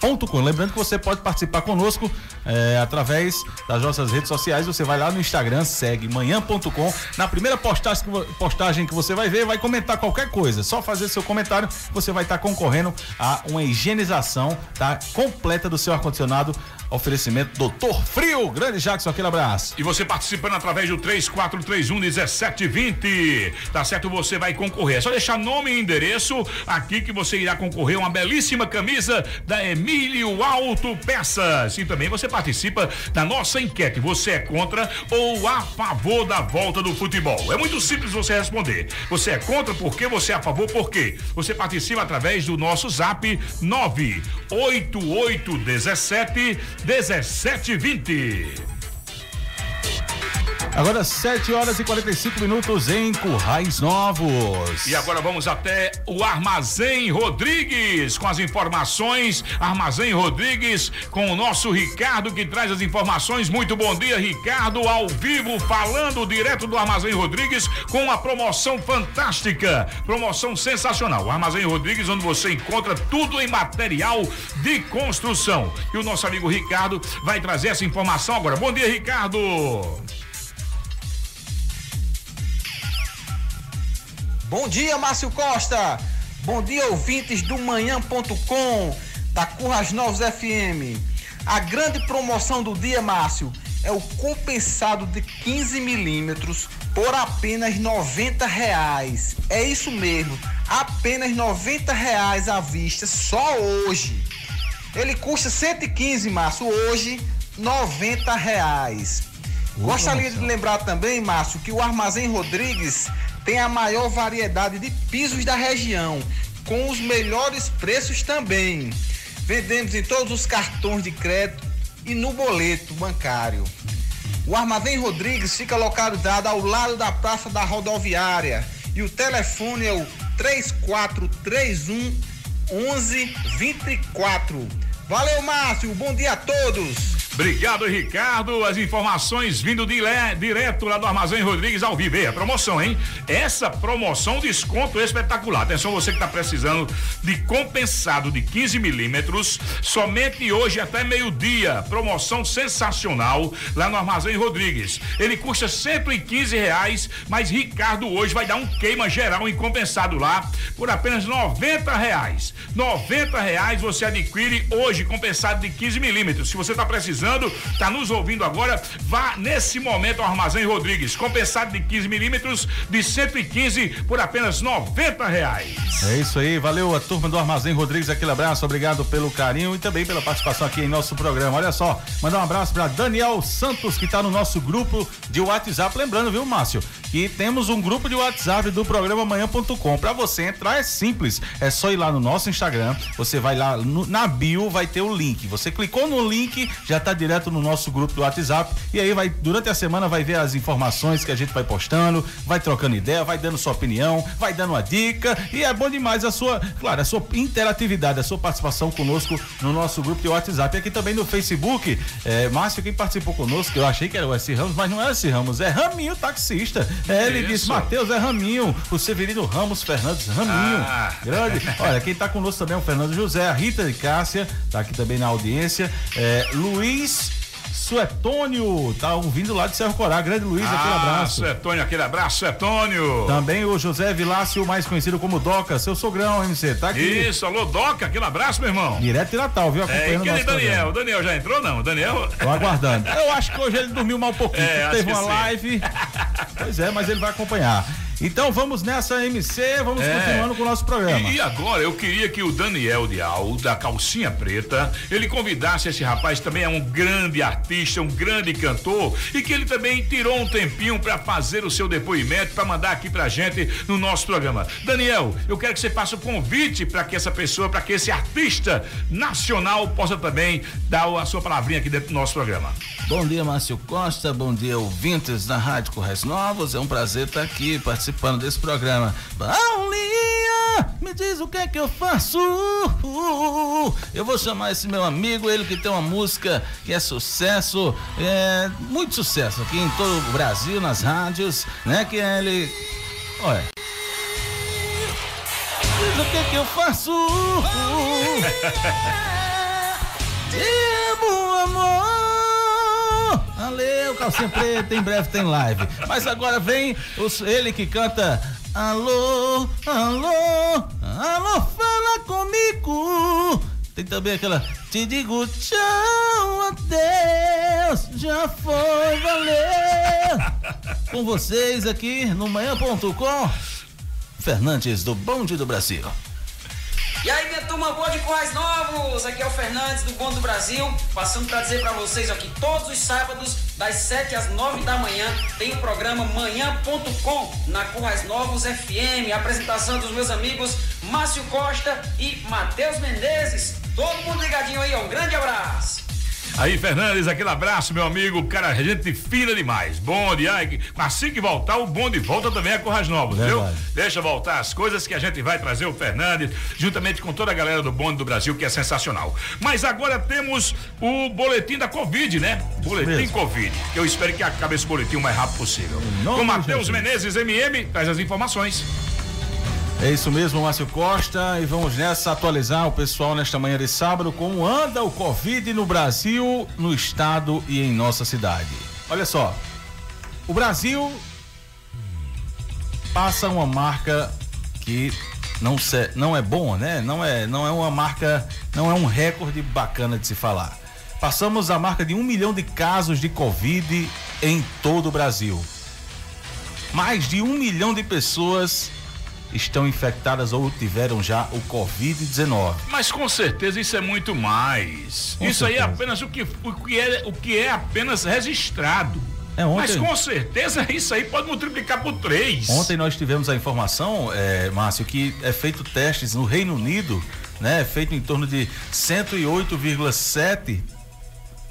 amanhã.com. Lembrando que você pode participar conosco é, através das nossas redes sociais. Você vai lá no Instagram, segue manhã.com. Na primeira postagem, postagem que você vai ver, vai comentar qualquer coisa. Só fazer seu comentário, você vai estar tá concorrendo a uma higienização tá, completa do seu ar-condicionado Oferecimento Doutor Frio. Grande Jackson, aquele abraço. E você participando através do 3431 1720. Tá certo? Você vai concorrer. É só deixar nome e endereço aqui que você irá concorrer uma belíssima camisa da Emílio Auto Peças. E também você participa da nossa enquete. Você é contra ou a favor da volta do futebol? É muito simples você responder. Você é contra porque você é a favor por quê? Você participa através do nosso zap 98817 1720. Agora 7 horas e 45 minutos em Currais Novos. E agora vamos até o Armazém Rodrigues com as informações. Armazém Rodrigues com o nosso Ricardo que traz as informações. Muito bom dia, Ricardo, ao vivo, falando direto do Armazém Rodrigues com uma promoção fantástica. Promoção sensacional. O Armazém Rodrigues, onde você encontra tudo em material de construção. E o nosso amigo Ricardo vai trazer essa informação agora. Bom dia, Ricardo. Bom dia, Márcio Costa. Bom dia, ouvintes do manhã.com da Curras Novos FM. A grande promoção do dia, Márcio, é o compensado de 15 milímetros por apenas 90 reais. É isso mesmo, apenas 90 reais à vista só hoje. Ele custa 115, Márcio, hoje 90 reais. Gostaria de lembrar também, Márcio, que o Armazém Rodrigues tem a maior variedade de pisos da região, com os melhores preços também. Vendemos em todos os cartões de crédito e no boleto bancário. O Armazém Rodrigues fica localizado ao lado da Praça da Rodoviária e o telefone é o 3431 1124. Valeu, Márcio. Bom dia a todos. Obrigado, Ricardo. As informações vindo de direto lá do Armazém Rodrigues ao vivo. a promoção, hein? Essa promoção, desconto espetacular. Atenção, você que está precisando de compensado de 15 milímetros, somente hoje até meio-dia. Promoção sensacional lá no Armazém Rodrigues. Ele custa 115 reais, mas Ricardo hoje vai dar um queima geral em compensado lá por apenas 90 reais. 90 reais você adquire hoje compensado de 15 milímetros. Se você está precisando tá nos ouvindo agora, vá nesse momento ao Armazém Rodrigues, compensado de 15 milímetros de 115 por apenas 90 reais. É isso aí, valeu a turma do Armazém Rodrigues, aquele abraço, obrigado pelo carinho e também pela participação aqui em nosso programa. Olha só, mandar um abraço para Daniel Santos que está no nosso grupo de WhatsApp, lembrando, viu, Márcio, que temos um grupo de WhatsApp do programa manhã.com. Para você entrar é simples, é só ir lá no nosso Instagram, você vai lá no, na bio, vai ter o link. Você clicou no link, já tá direto no nosso grupo do WhatsApp e aí vai durante a semana vai ver as informações que a gente vai postando, vai trocando ideia, vai dando sua opinião, vai dando uma dica e é bom demais a sua, claro, a sua interatividade, a sua participação conosco no nosso grupo de WhatsApp. Aqui também no Facebook, é, Márcio, quem participou conosco, eu achei que era o S. Ramos, mas não é S. Ramos, é Raminho Taxista. É, ele Isso. disse, Matheus é Raminho, o Severino Ramos Fernandes Raminho. Ah. Grande. Olha, quem está conosco também é o Fernando José, a Rita de Cássia, tá aqui também na audiência, é, Luiz Luiz Suetônio, tá ouvindo lá de Serra Corá. Grande Luiz, ah, aquele abraço. Suetônio, aquele abraço, Suetônio. Também o José Vilácio, mais conhecido como Doca, seu sogrão, MC, tá aqui. Isso, alô, Doca, aquele abraço, meu irmão. Direto de Natal, viu? Acompanhando é, e Daniel? Programa. O Daniel já entrou, não? Daniel. Tô aguardando. Eu acho que hoje ele dormiu mal um pouquinho. É, Teve uma live. pois é, mas ele vai acompanhar. Então vamos nessa MC, vamos É. continuando com o nosso programa. E, e agora eu queria que o Daniel Dial, da Calcinha Preta, ele convidasse esse rapaz também é um grande artista, um grande cantor e que ele também tirou um tempinho para fazer o seu depoimento para mandar aqui pra gente no nosso programa. Daniel, eu quero que você faça o convite para que essa pessoa, para que esse artista nacional possa também dar a sua palavrinha aqui dentro do nosso programa. Bom dia, Márcio Costa. Bom dia, ouvintes da Rádio Correios Novos. É um prazer estar aqui participando desse programa. Paulinha, me diz o que é que eu faço? Eu vou chamar esse meu amigo, ele que tem uma música que é sucesso, é muito sucesso aqui em todo o Brasil, nas rádios, né? Que é ele. Olha. Diz o que é que eu faço? Temo amor. Valeu, calcinha preta, em breve tem live. Mas agora vem os- ele que canta Alô, alô, alô, fala comigo. Tem também aquela Te digo tchau, adeus, já foi, valeu. Com vocês aqui no manhã.com, Fernandes do Bonde do Brasil. E aí, minha turma boa de Corrais Novos, aqui é o Fernandes do Bom do Brasil, passando para dizer para vocês aqui, todos os sábados, das 7 às 9 da manhã, tem o programa Manhã.com na Corrais Novos FM, apresentação dos meus amigos Márcio Costa e Matheus Menezes. Todo mundo ligadinho aí, um grande abraço. Aí, Fernandes, aquele abraço, meu amigo. Cara, gente fina demais. Bonde, ai, assim que voltar, o bonde volta também a Corras Novos, viu? Verdade. Deixa voltar as coisas que a gente vai trazer o Fernandes, juntamente com toda a galera do bonde do Brasil, que é sensacional. Mas agora temos o boletim da Covid, né? Boletim mesmo. Covid. Eu espero que acabe esse boletim o mais rápido possível. Com Matheus. Menezes, MM, traz as informações. É isso mesmo, Márcio Costa. E vamos nessa atualizar o pessoal nesta manhã de sábado como anda o Covid no Brasil, no estado e em nossa cidade. Olha só, o Brasil passa uma marca que não, se- não é bom, né? Não é, não é uma marca, não é um recorde bacana de se falar. Passamos a marca de um milhão de casos de Covid em todo o Brasil. Mais de um milhão de pessoas estão infectadas ou tiveram já o Covid-19. Mas com certeza isso é muito mais. Com isso aí é certeza. apenas o que, o, que é, o que é apenas registrado. É, ontem- Mas com certeza isso aí pode multiplicar por três. Ontem nós tivemos a informação, é, Márcio, que é feito testes no Reino Unido, né? É feito em torno de 108,7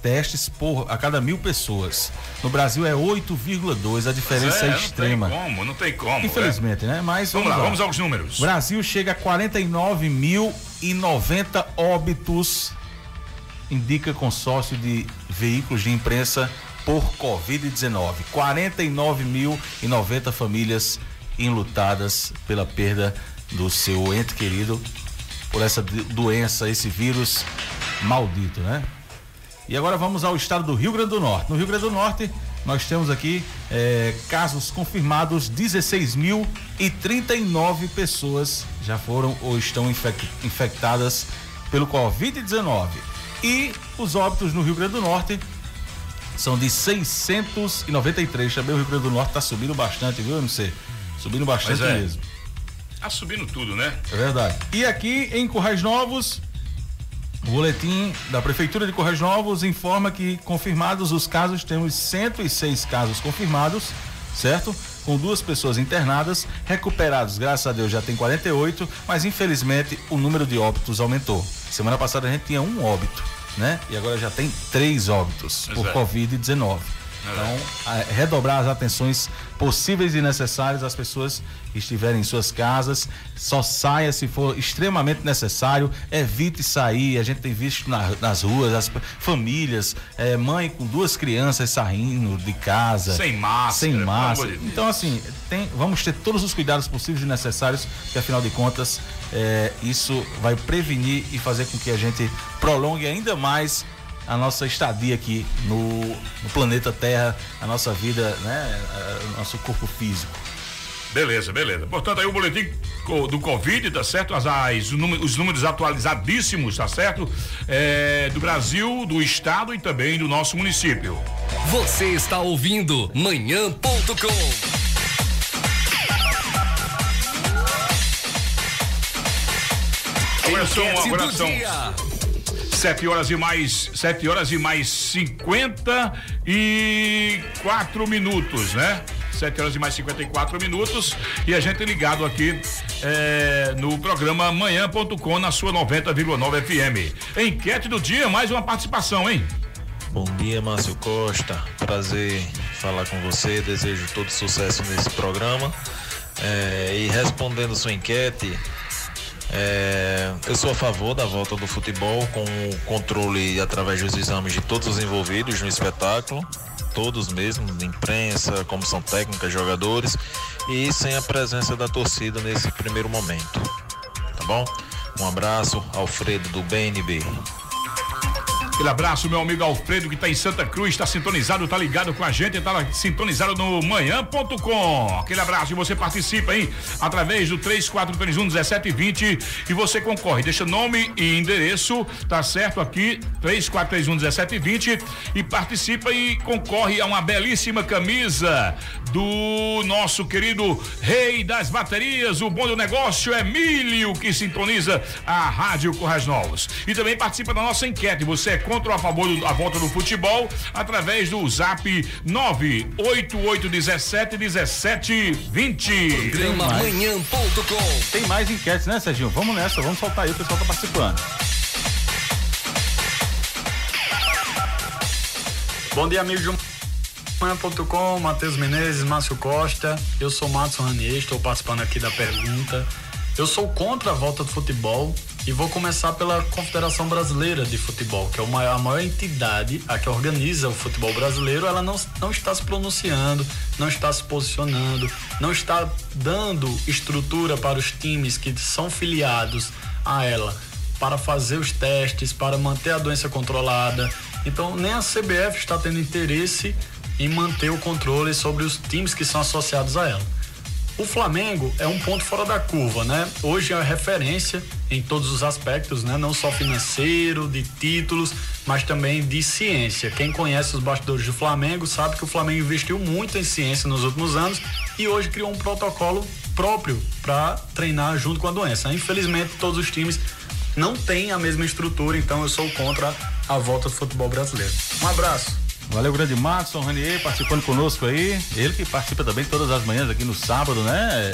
testes por a cada mil pessoas. No Brasil é 8,2, a diferença é, não extrema. tem como, não tem como. Infelizmente, né? Mas Vamos lá, vamos aos números. Brasil chega a 49.090 óbitos, indica consórcio de veículos de imprensa por Covid-19. 49.090 famílias enlutadas pela perda do seu ente querido por essa do- doença, esse vírus maldito, né? E agora vamos ao estado do Rio Grande do Norte. No Rio Grande do Norte, nós temos aqui eh, casos confirmados, 16.039 pessoas já foram ou estão infec- infectadas pelo Covid-19. E os óbitos no Rio Grande do Norte são de 693. Também o Rio Grande do Norte está subindo bastante, viu, MC? Subindo bastante é. mesmo. Tá subindo tudo, né? É verdade. E aqui em Currais Novos, o boletim da Prefeitura de Currais Novos informa que confirmados os casos, temos 106 casos confirmados, certo? Com duas pessoas internadas, recuperados, graças a Deus, já tem 48, mas infelizmente o número de óbitos aumentou. Semana passada a gente tinha um óbito, né? E agora já tem três óbitos Pois por é. Covid-19. Então, redobrar as atenções possíveis e necessárias às pessoas que estiverem em suas casas. Só saia se for extremamente necessário. Evite sair. A gente tem visto na- nas ruas as famílias, eh, mãe com duas crianças saindo de casa. Sem máscara, Sem máscara. de. Então, assim, tem- vamos ter todos os cuidados possíveis e necessários, porque afinal de contas, eh, isso vai prevenir e fazer com que a gente prolongue ainda mais a nossa estadia aqui no, no planeta Terra, a nossa vida, né, O nosso corpo físico. Beleza, beleza. Portanto, aí o boletim do Covid, tá certo? As, as os números atualizadíssimos, tá certo? É, do Brasil, do estado e também do nosso município. Você está ouvindo manhã.com. Coração, um abração. 7 horas e mais 7 horas e mais 54 minutos, né? 7 horas e mais 54 minutos e a gente ligado aqui é, no programa manhã.com na sua 90,9 FM. Enquete do dia, mais uma participação, hein? Bom dia, Márcio Costa. Prazer falar com você. Desejo todo sucesso nesse programa. É, e respondendo sua enquete, é, eu sou a favor da volta do futebol com o controle através dos exames de todos os envolvidos no espetáculo, todos mesmo, imprensa, comissão técnica, jogadores, e sem a presença da torcida nesse primeiro momento. Tá bom? Um abraço, Alfredo do BNB. Aquele abraço, meu amigo Alfredo, que está em Santa Cruz, está sintonizado, está ligado com a gente, está sintonizado no manhã.com. Aquele abraço e você participa, hein? Através do 3431 1720 e você concorre. Deixa nome e endereço, tá certo? Aqui, 3431 1720 e participa e concorre a uma belíssima camisa do nosso querido rei das baterias, o bom do negócio, Emílio, que sintoniza a Rádio Corrais Novos. E também participa da nossa enquete. Você é contra ou a favor da volta do futebol através do zap 98817 1720. Programa manhã.com. Tem mais enquetes, né, Serginho? Vamos nessa, vamos soltar aí, o pessoal tá participando. Bom dia, amigos do Manhã.com, Matheus Menezes, Márcio Costa. Eu sou Márcio Ranier, estou participando aqui da pergunta. Eu sou contra a volta do futebol e vou começar pela Confederação Brasileira de Futebol, que é a maior entidade, a que organiza o futebol brasileiro. Ela não, não está se pronunciando, não está se posicionando, não está dando estrutura para os times que são filiados a ela para fazer os testes, para manter a doença controlada. Então, nem a CBF está tendo interesse em manter o controle sobre os times que são associados a ela. O Flamengo é um ponto fora da curva, né? Hoje é referência em todos os aspectos, né? Não só financeiro, de títulos, mas também de ciência. Quem conhece os bastidores do Flamengo sabe que o Flamengo investiu muito em ciência nos últimos anos e hoje criou um protocolo próprio para treinar junto com a doença. Infelizmente, todos os times não têm a mesma estrutura, então eu sou contra a volta do futebol brasileiro. Um abraço. Valeu, grande Matson Ranier, participando conosco aí. Ele que participa também todas as manhãs aqui no sábado, né?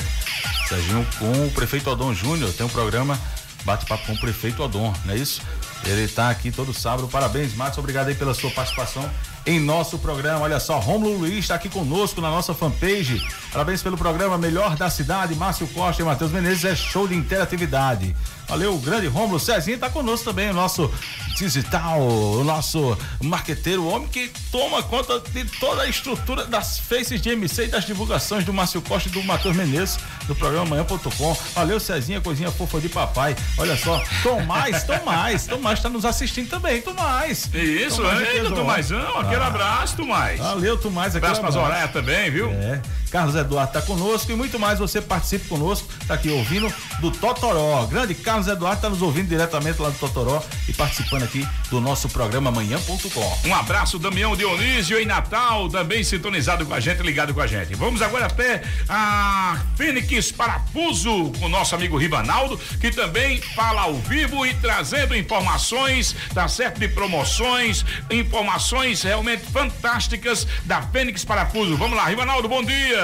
Serginho com o prefeito Odon Júnior. Tem um programa Bate-Papo com o prefeito Odon, não é isso? Ele tá aqui todo sábado. Parabéns, Matson. Obrigado aí pela sua participação em nosso programa. Olha só, Rômulo Luiz está aqui conosco na nossa fanpage. Parabéns pelo programa Melhor da Cidade. Márcio Costa e Matheus Menezes é show de interatividade. Valeu, grande Rômulo. Cezinho tá conosco também, o nosso digital, o nosso marqueteiro, o homem que toma conta de toda a estrutura das faces de MC e das divulgações do Márcio Costa e do Matheus Menezes do programa manhã.com. Valeu, Cezinha, coisinha fofa de papai. Olha só, Tomás, Tomás, Tomás tá nos assistindo também, Tomás. Isso, Tomás Requesão. Tomazão, aquele Ah. abraço, Tomás. Valeu, Tomás. aquele Abraço pra Zoraia também, viu? É. Carlos Eduardo tá conosco e muito mais você participe conosco, tá aqui ouvindo do Totoró. Grande Carlos Eduardo tá nos ouvindo diretamente lá do Totoró e participando aqui do nosso programa manhã.com. Um abraço, Damião Dionísio em Natal, também sintonizado com a gente, ligado com a gente. Vamos agora até a Fênix Parafuso com o nosso amigo Ribanaldo, que também fala ao vivo e trazendo informações, tá certo? De promoções, informações realmente fantásticas da Fênix Parafuso. Vamos lá, Ribanaldo, bom dia.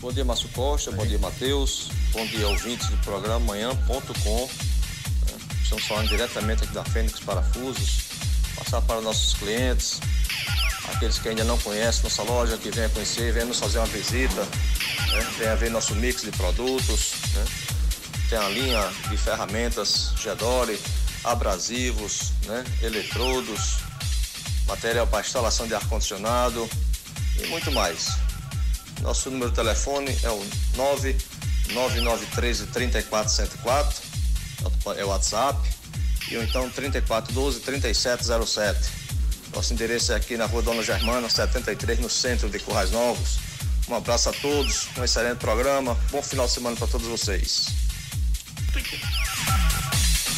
Bom dia, Márcio Costa. Bom dia, Matheus. Bom dia, ouvintes do programa manhã.com. né? Estamos falando diretamente aqui da Fênix Parafusos. Passar para nossos clientes, aqueles que ainda não conhecem nossa loja, que venham conhecer, venham nos fazer uma visita, né? venham ver nosso mix de produtos. né? Tem a linha de ferramentas Gedore, abrasivos, né? eletrodos, material para instalação de ar-condicionado e muito mais. Nosso número de telefone é o 99913 3474, é o WhatsApp, e ou então 3412 3707. Nosso endereço é aqui na rua Dona Germana, 73, no centro de Currais Novos. Um abraço a todos, um excelente programa, bom final de semana para todos vocês.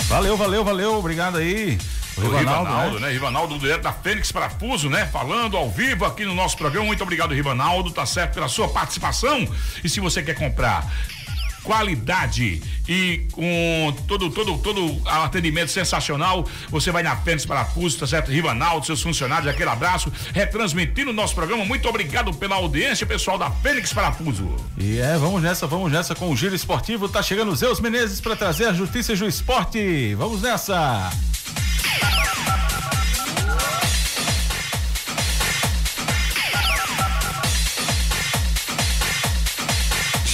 Valeu, valeu, valeu. Obrigado aí. O Rivanaldo, né? Rivanaldo, direto da Fênix Parafuso, né? Falando ao vivo aqui no nosso programa. Muito obrigado, Rivanaldo, tá certo, pela sua participação. E se você quer comprar qualidade e com todo, todo, todo atendimento sensacional. Você vai na Fênix Parafuso, tá certo? Rivanaldo, seus funcionários, aquele abraço, retransmitindo o nosso programa. Muito obrigado pela audiência, pessoal da Fênix Parafuso. E é, vamos nessa, vamos nessa com o Giro Esportivo. Tá chegando o Zeus Menezes para trazer as notícias do esporte. Vamos nessa!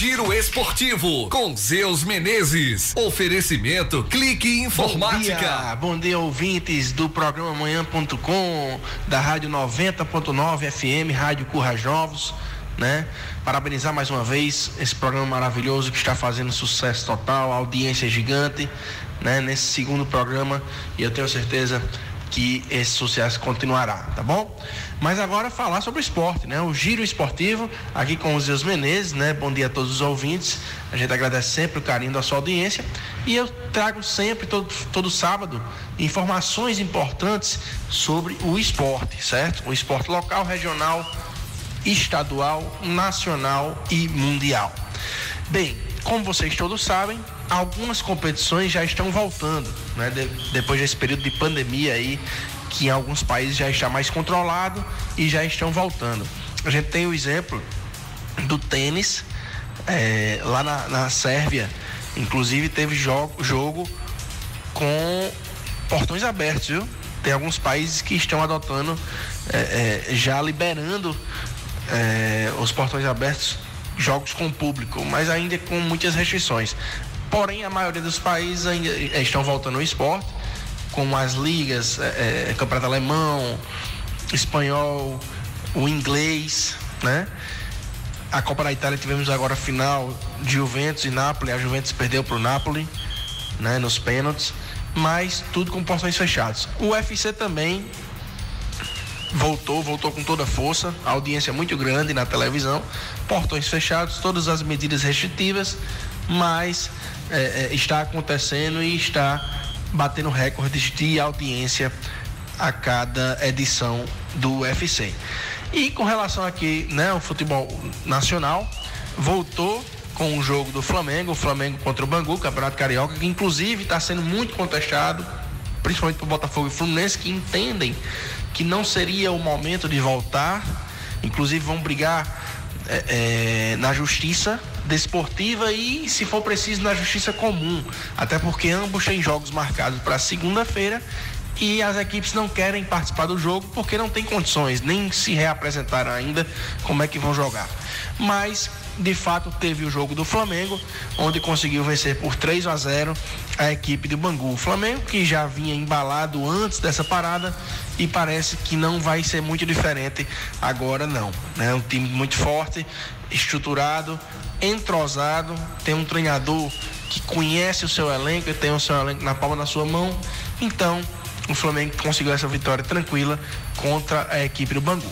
Giro Esportivo com Zeus Menezes. Oferecimento Clique Informática. Bom dia, bom dia ouvintes do programa Manhã.com, da Rádio 90.9 FM, Rádio Currais Novos, né? Parabenizar mais uma vez esse programa maravilhoso que está fazendo sucesso total, audiência gigante, né? Nesse segundo programa e eu tenho certeza que esse sucesso continuará, tá bom? Mas agora falar sobre esporte, né? O giro esportivo, aqui com os Zeus Menezes, né? Bom dia a todos os ouvintes. A gente agradece sempre o carinho da sua audiência e eu trago sempre, todo, todo sábado, informações importantes sobre o esporte, certo? O esporte local, regional, estadual, nacional e mundial. Bem, como vocês todos sabem, algumas competições já estão voltando, né? De, depois desse período de pandemia aí, que em alguns países já está mais controlado e já estão voltando. A gente tem o exemplo do tênis é, lá na, na Sérvia, inclusive teve jogo, jogo com portões abertos, viu? Tem alguns países que estão adotando, é, é, já liberando é, os portões abertos, jogos com público, mas ainda com muitas restrições. Porém, a maioria dos países ainda estão voltando ao esporte, como as ligas, é, campeonato alemão, espanhol, o inglês, né? A Copa da Itália tivemos agora a final de Juventus e Napoli. A Juventus perdeu para o Napoli, né? Nos pênaltis, mas tudo com portões fechados. O UFC também voltou, voltou com toda força, audiência muito grande na televisão, portões fechados, todas as medidas restritivas, mas é, é, está acontecendo e está batendo recordes de audiência a cada edição do UFC. E com relação aqui, né, ao futebol nacional, voltou com o jogo do Flamengo, o Flamengo contra o Bangu, Campeonato Carioca, que inclusive está sendo muito contestado, principalmente por Botafogo e Fluminense, que entendem que não seria o momento de voltar, inclusive vão brigar é, é, na justiça desportiva e, se for preciso, na justiça comum. Até porque ambos têm jogos marcados para segunda-feira e as equipes não querem participar do jogo porque não tem condições, nem se reapresentaram ainda como é que vão jogar. Mas de fato teve o jogo do Flamengo, onde conseguiu vencer por 3 a 0 a equipe do Bangu. O Flamengo que já vinha embalado antes dessa parada e parece que não vai ser muito diferente agora não. Né? um time muito forte, estruturado, entrosado, tem um treinador que conhece o seu elenco e tem o seu elenco na palma da sua mão. Então, o Flamengo conseguiu essa vitória tranquila contra a equipe do Bangu.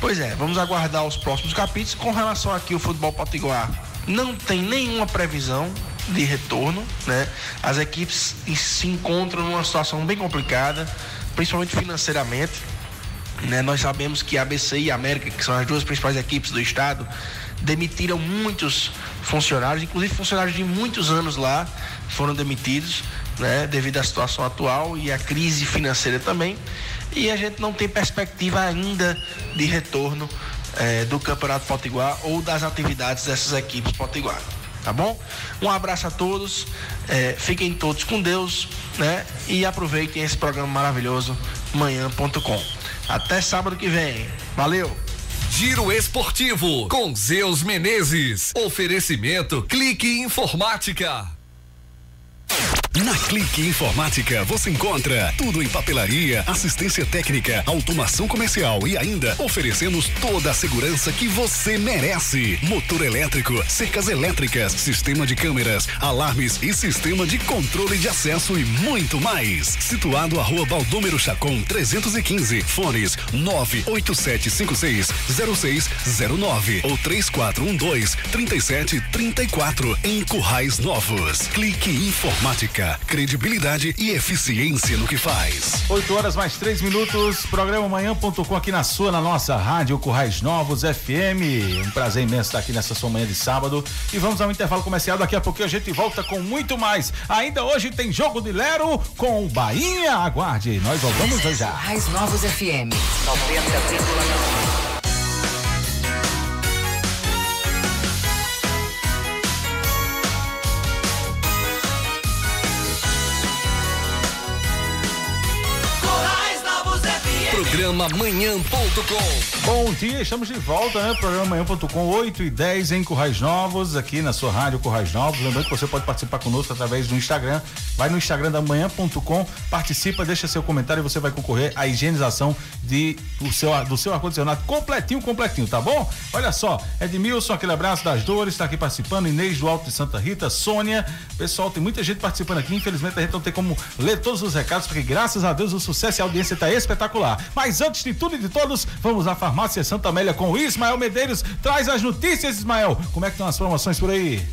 Pois é, vamos aguardar os próximos capítulos. Com relação aqui ao futebol potiguar, não tem nenhuma previsão de retorno, né? As equipes se encontram numa situação bem complicada, principalmente financeiramente. Né? Nós sabemos que a ABC e a América, que são as duas principais equipes do estado, demitiram muitos funcionários, inclusive funcionários de muitos anos lá foram demitidos, né? Devido à situação atual e à crise financeira também e a gente não tem perspectiva ainda de retorno eh, do Campeonato Potiguar ou das atividades dessas equipes Potiguar. Tá bom? Um abraço a todos, eh, fiquem todos com Deus, né? E aproveitem esse programa maravilhoso manhã.com. Até sábado que vem. Valeu! Giro Esportivo com Zeus Menezes. Oferecimento Clique Informática. Na Clique Informática você encontra tudo em papelaria, assistência técnica, automação comercial e ainda oferecemos toda a segurança que você merece. Motor elétrico, cercas elétricas, sistema de câmeras, alarmes e sistema de controle de acesso e muito mais. Situado à Rua Baldômero Chacon 315, fones 987560609 ou 3412 3734 em Currais Novos. Clique Informática credibilidade e eficiência no que faz. 8 horas mais 3 minutos, programa manhã.com aqui na sua, na nossa rádio Currais Novos FM. Um prazer imenso estar aqui nessa sua manhã de sábado. E vamos ao intervalo comercial. Daqui a pouquinho a gente volta com muito mais. Ainda hoje tem jogo de Lero com o Bahia. Aguarde, nós voltamos já. Currais Novos FM 90,9. Programa Manhã.com. Bom dia, estamos de volta, né? Programa Manhã.com, 8 e 10 em Currais Novos, aqui na sua rádio Currais Novos. Lembrando que você pode participar conosco através do Instagram. Vai no Instagram da Manhã.com, participa, deixa seu comentário e você vai concorrer à higienização de, do seu, do seu ar-condicionado completinho, completinho, tá bom? Olha só, Edmilson, aquele abraço das dores, está aqui participando. Inês do Alto de Santa Rita, Sônia. Pessoal, tem muita gente participando aqui. Infelizmente a gente não tem como ler todos os recados, porque graças a Deus o sucesso e a audiência está espetacular. Mas antes de tudo e de todos, vamos à farmácia Santa Amélia com o Ismael Medeiros. Traz as notícias, Ismael. Como é que estão as promoções por aí?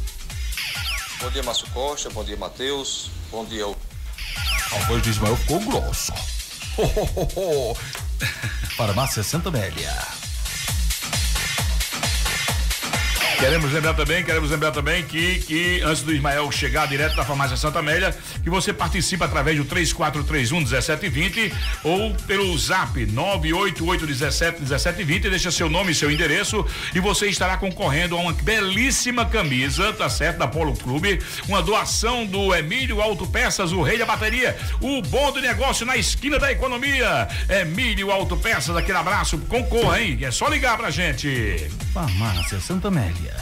Bom dia, Márcio Costa. Bom dia, Matheus. Bom dia, A voz do Ismael ficou grossa. Farmácia Santa Amélia. Queremos lembrar também, queremos lembrar também que, que antes do Ismael chegar direto da farmácia Santa Amélia, que você participa através do 3431 1720 ou pelo zap 988 17 1720, deixa seu nome e seu endereço e você estará concorrendo a uma belíssima camisa, tá certo, da Polo Clube, uma doação do Emílio Autopeças, o rei da bateria, o bom do negócio na esquina da economia. Emílio Autopeças, aquele abraço, concorra, hein? É só ligar pra gente. Farmácia Santa Amélia.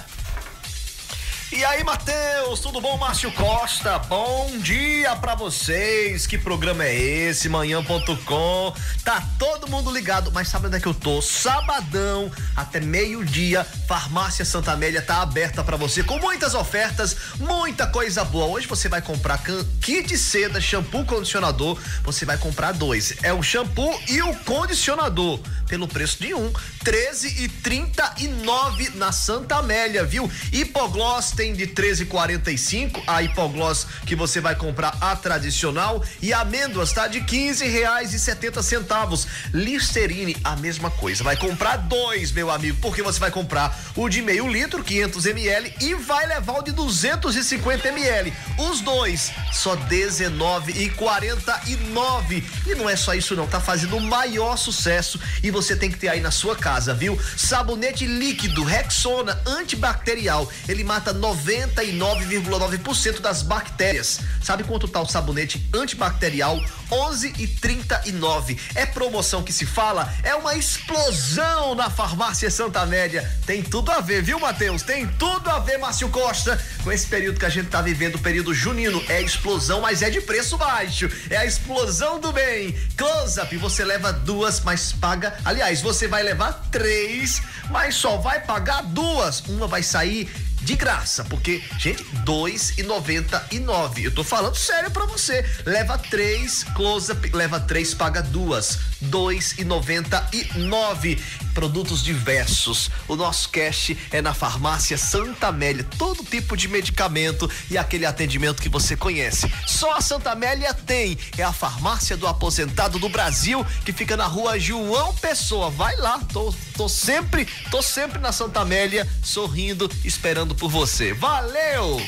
E aí, Matheus, tudo bom? Márcio Costa, bom dia pra vocês. Que programa é esse? Manhã.com. Tá todo mundo ligado, mas sabe onde é que eu tô? Sabadão, até meio-dia, Farmácia Santa Amélia tá aberta pra você com muitas ofertas, muita coisa boa. Hoje você vai comprar kit seda, shampoo, condicionador. Você vai comprar dois. É o shampoo e o condicionador. Pelo preço de um, 13 e 39 na Santa Amélia, viu? Hipogloss tem de 13,45 a hipogloss que você vai comprar a tradicional e amêndoas tá de 15 reais e 70 centavos. Listerine a mesma coisa. Vai comprar dois, meu amigo, porque você vai comprar o de meio litro, 500 ml e vai levar o de 250 ml. Os dois só 19 e 49 e não é só isso não, tá fazendo o maior sucesso e você tem que ter aí na sua casa, viu? Sabonete líquido Rexona antibacterial, ele mata 99,9% das bactérias. Sabe quanto tá o sabonete antibacterial? 11 e 39. É promoção que se fala, é uma explosão na farmácia Santa Média. Tem tudo a ver, viu, Matheus? Tem tudo a ver, Márcio Costa, com esse período que a gente tá vivendo, o período junino. É explosão, mas é de preço baixo. É a explosão do bem. Close-up, você leva duas, mas paga. Aliás, você vai levar três, mas só vai pagar duas. Uma vai sair de graça, porque, gente, dois e noventa e nove. Eu tô falando sério pra você. Leva três, close-up, leva três, paga duas. Dois e noventa e nove. Produtos diversos. O nosso cash é na farmácia Santa Amélia. Todo tipo de medicamento e aquele atendimento que você conhece. Só a Santa Amélia tem. É a farmácia do aposentado do Brasil, que fica na rua João Pessoa. Vai lá, tô, tô sempre, tô sempre na Santa Amélia, sorrindo, esperando por você. Valeu!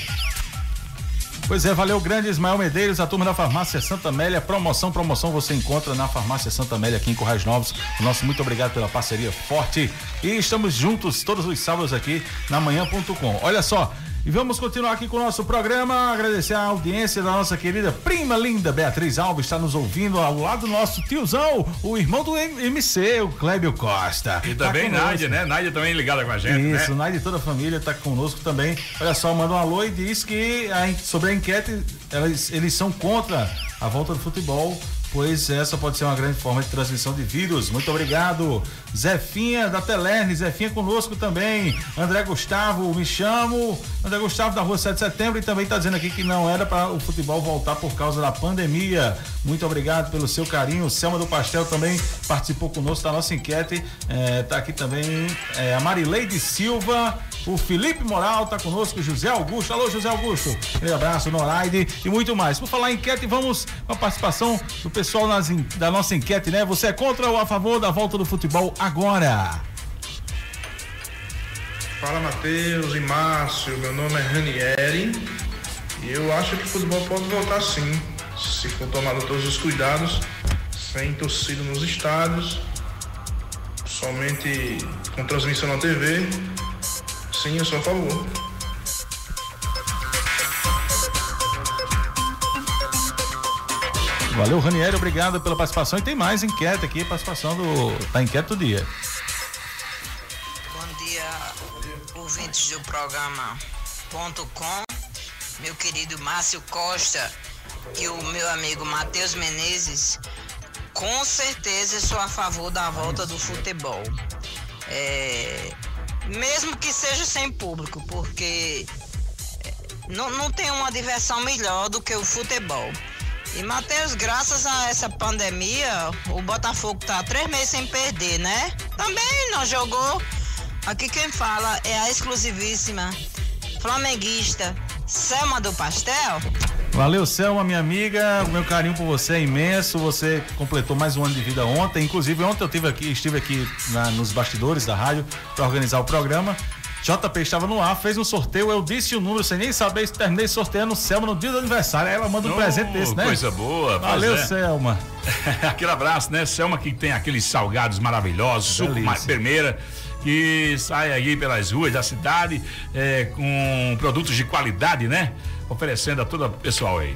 Pois é, valeu grande Ismael Medeiros, a turma da Farmácia Santa Amélia. Promoção, promoção você encontra na Farmácia Santa Amélia aqui em Corrais Novos. Nosso muito obrigado pela parceria forte. E estamos juntos todos os sábados aqui na manhã.com. Olha só, e vamos continuar aqui com o nosso programa. Agradecer a audiência da nossa querida prima linda Beatriz Alves, está nos ouvindo ao lado do nosso tiozão, o irmão do MC, o Clébio Costa. E Tá também conosco. Nádia, né? Nádia também ligada com a gente, Isso, né? Nádia e toda a família está conosco também. Olha só, manda um alô e diz que a sobre a enquete, elas, eles são contra a volta do futebol, pois essa pode ser uma grande forma de transmissão de vírus. Muito obrigado. Zefinha da Telerne, Zefinha conosco também. André Gustavo, me chamo. André Gustavo da rua 7 de setembro e também está dizendo aqui que não era para o futebol voltar por causa da pandemia. Muito obrigado pelo seu carinho. Selma do Pastel também participou conosco da nossa enquete. Está aqui também é, a Marileide Silva o Felipe Moral tá conosco, José Augusto. Alô, José Augusto. Um abraço, Noraide e muito mais. Por falar em enquete, vamos com a participação do pessoal nas, da nossa enquete, né? Você é contra ou a favor da volta do futebol agora? Fala Matheus e Márcio, meu nome é Ranieri e eu acho que o futebol pode voltar sim, se for tomado todos os cuidados, sem torcida nos estádios, somente com transmissão na TV. Sim, eu sou a favor. Valeu, Ranieri, obrigado pela participação. E tem mais enquete aqui, participação do, da enquete do dia. Bom dia, ouvintes do programa Ponto Com, meu querido Márcio Costa e o meu amigo Matheus Menezes. Com certeza sou a favor da volta do futebol. É, mesmo que seja sem público, porque é, não, não tem uma diversão melhor do que o futebol. E Matheus, graças a essa pandemia, o Botafogo tá três meses sem perder, né? Também não jogou. Aqui quem fala é a exclusivíssima flamenguista Selma do Pastel. Valeu, Selma, minha amiga. O meu carinho por você é imenso. Você completou mais um ano de vida ontem. Inclusive, ontem eu tive aqui, estive aqui na, nos bastidores da rádio para organizar o programa. JP estava no ar, fez um sorteio, eu disse o número sem nem saber, terminei sorteando Selma no dia do aniversário. Aí ela manda um Oh, presente desse, né? Coisa boa. Valeu, é. Selma. Aquele abraço, né? Selma que tem aqueles salgados maravilhosos, suco Delícia. mais vermelha, que sai aí pelas ruas da cidade é, com produtos de qualidade, né? Oferecendo a todo o pessoal aí.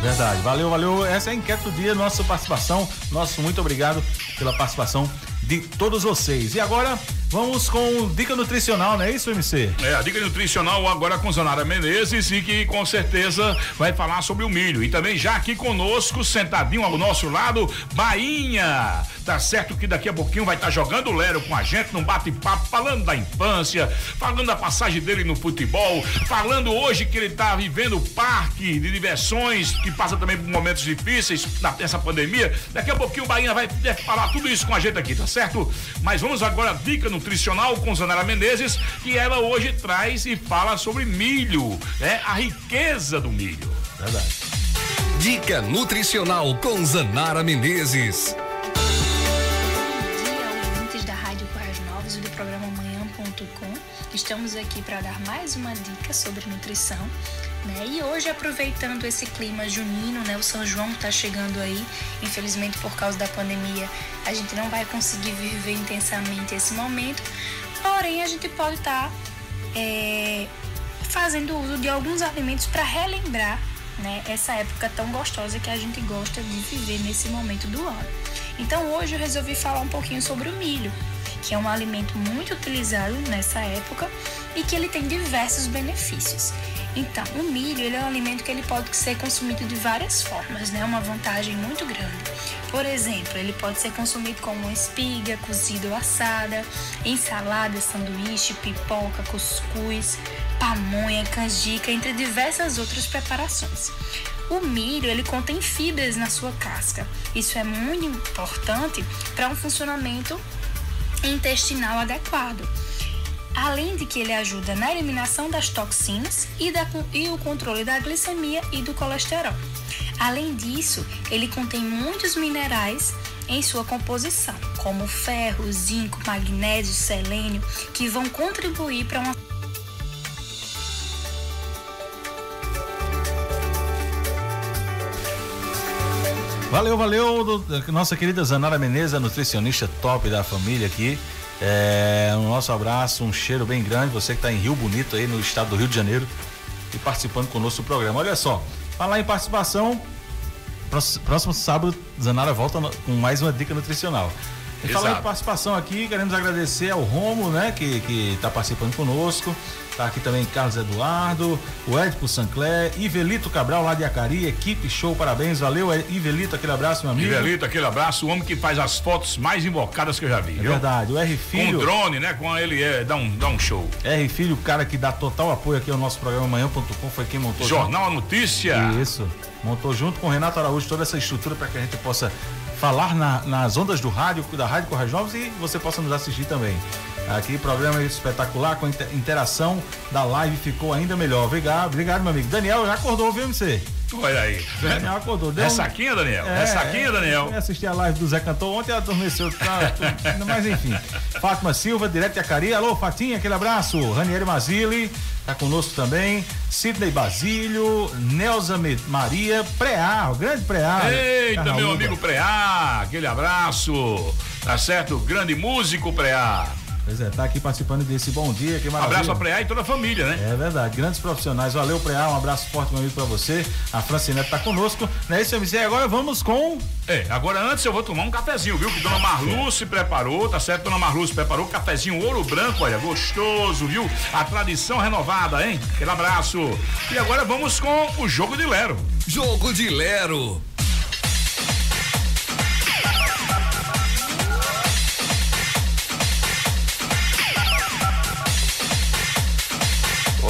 Verdade, valeu, valeu. Essa é a enquete do dia, nossa participação. Nosso muito obrigado pela participação de todos vocês. E agora vamos com dica nutricional, não é isso, MC? É, a dica nutricional agora com Zanara Menezes e que com certeza vai falar sobre o milho. E também já aqui conosco, sentadinho ao nosso lado, Bainha. Tá certo que daqui a pouquinho vai estar jogando o Lero com a gente num bate-papo, falando da infância, falando da passagem dele no futebol, falando hoje que ele tá vivendo o parque de diversões, que passa também por momentos difíceis nessa pandemia. Daqui a pouquinho o Bainha vai falar tudo isso com a gente aqui, tá certo? Mas vamos agora dica nutricional com Zanara Menezes, que ela hoje traz e fala sobre milho, né? A riqueza do milho. Verdade. Dica nutricional com Zanara Menezes. Do programa Manhã.com. Estamos aqui para dar mais uma dica sobre nutrição. Né? E hoje, aproveitando esse clima junino, né? o São João está chegando aí, infelizmente por causa da pandemia, a gente não vai conseguir viver intensamente esse momento, porém, a gente pode estar é, fazendo uso de alguns alimentos para relembrar né, essa época tão gostosa que a gente gosta de viver nesse momento do ano. Então hoje eu resolvi falar um pouquinho sobre o milho, que é um alimento muito utilizado nessa época e que ele tem diversos benefícios. Então, o milho ele é um alimento que ele pode ser consumido de várias formas, né? Uma vantagem muito grande. Por exemplo, ele pode ser consumido como espiga, cozida ou assada, em salada, sanduíche, pipoca, cuscuz, pamonha, canjica, entre diversas outras preparações. O milho ele contém fibras na sua casca. Isso é muito importante para um funcionamento intestinal adequado. Além de que ele ajuda na eliminação das toxinas e, da, e o controle da glicemia e do colesterol. Além disso, ele contém muitos minerais em sua composição, como ferro, zinco, magnésio, selênio, que vão contribuir para uma Valeu, valeu, do- nossa querida Zanara Menezes, a nutricionista top da família aqui. É, um nosso abraço, um cheiro bem grande. Você que está em Rio Bonito, aí no estado do Rio de Janeiro, e participando conosco do programa. Olha só, falar em participação, próximo, próximo sábado, Zanara volta no- com mais uma dica nutricional. E falar em participação aqui, queremos agradecer ao Romo, né, que, que está participando conosco. Tá aqui também Carlos Eduardo, o Edipo Sancler, Ivelito Cabral lá de Acari, equipe show, parabéns, valeu Ivelito, aquele abraço, meu amigo. Miguelito, aquele abraço, o homem que faz as fotos mais invocadas que eu já vi. É viu? verdade, o R Com Filho. o drone, né? Com ele é, dá um, dá um show. R Filho, o cara que dá total apoio aqui ao nosso programa Manhã.com, foi quem montou. Jornal junto. Notícia. Isso. Montou junto com o Renato Araújo toda essa estrutura para que a gente possa falar na- nas ondas do rádio, da Rádio Correios Novos e você possa nos assistir também. Aqui, programa espetacular com inter- interação da live ficou ainda melhor. Obrigado, obrigado, meu amigo. Daniel já acordou, viu, MC? Olha aí. Daniel acordou. Deu É um- saquinha, Daniel? É, saquinha, Daniel? Eu assisti a live do Zé Cantor ontem, adormeceu. Tá, tudo- mas enfim. Fátima Silva, direto de Acari. Alô, Fatinha, aquele abraço. Ranieri Mazili, tá conosco também. Sidney Basílio, Nelza Maria, Preá, o grande Preá. Eita, meu Carnaúba. amigo Preá, aquele abraço. Tá certo? Grande músico Preá. Pois é, tá aqui participando desse bom dia, que Um maravilha. abraço a Preá e toda a família, né? É verdade, grandes profissionais. Valeu, Preá, um abraço forte, meu amigo, pra você. A Francinete tá conosco. Não é isso, MC? Agora vamos com. É, agora antes eu vou tomar um cafezinho, viu? Que Dona Marlu se preparou, tá certo? Dona Marlu se preparou, cafezinho ouro branco, olha, gostoso, viu? A tradição renovada, hein? Aquele abraço. E agora vamos com o jogo de Lero. Jogo de Lero.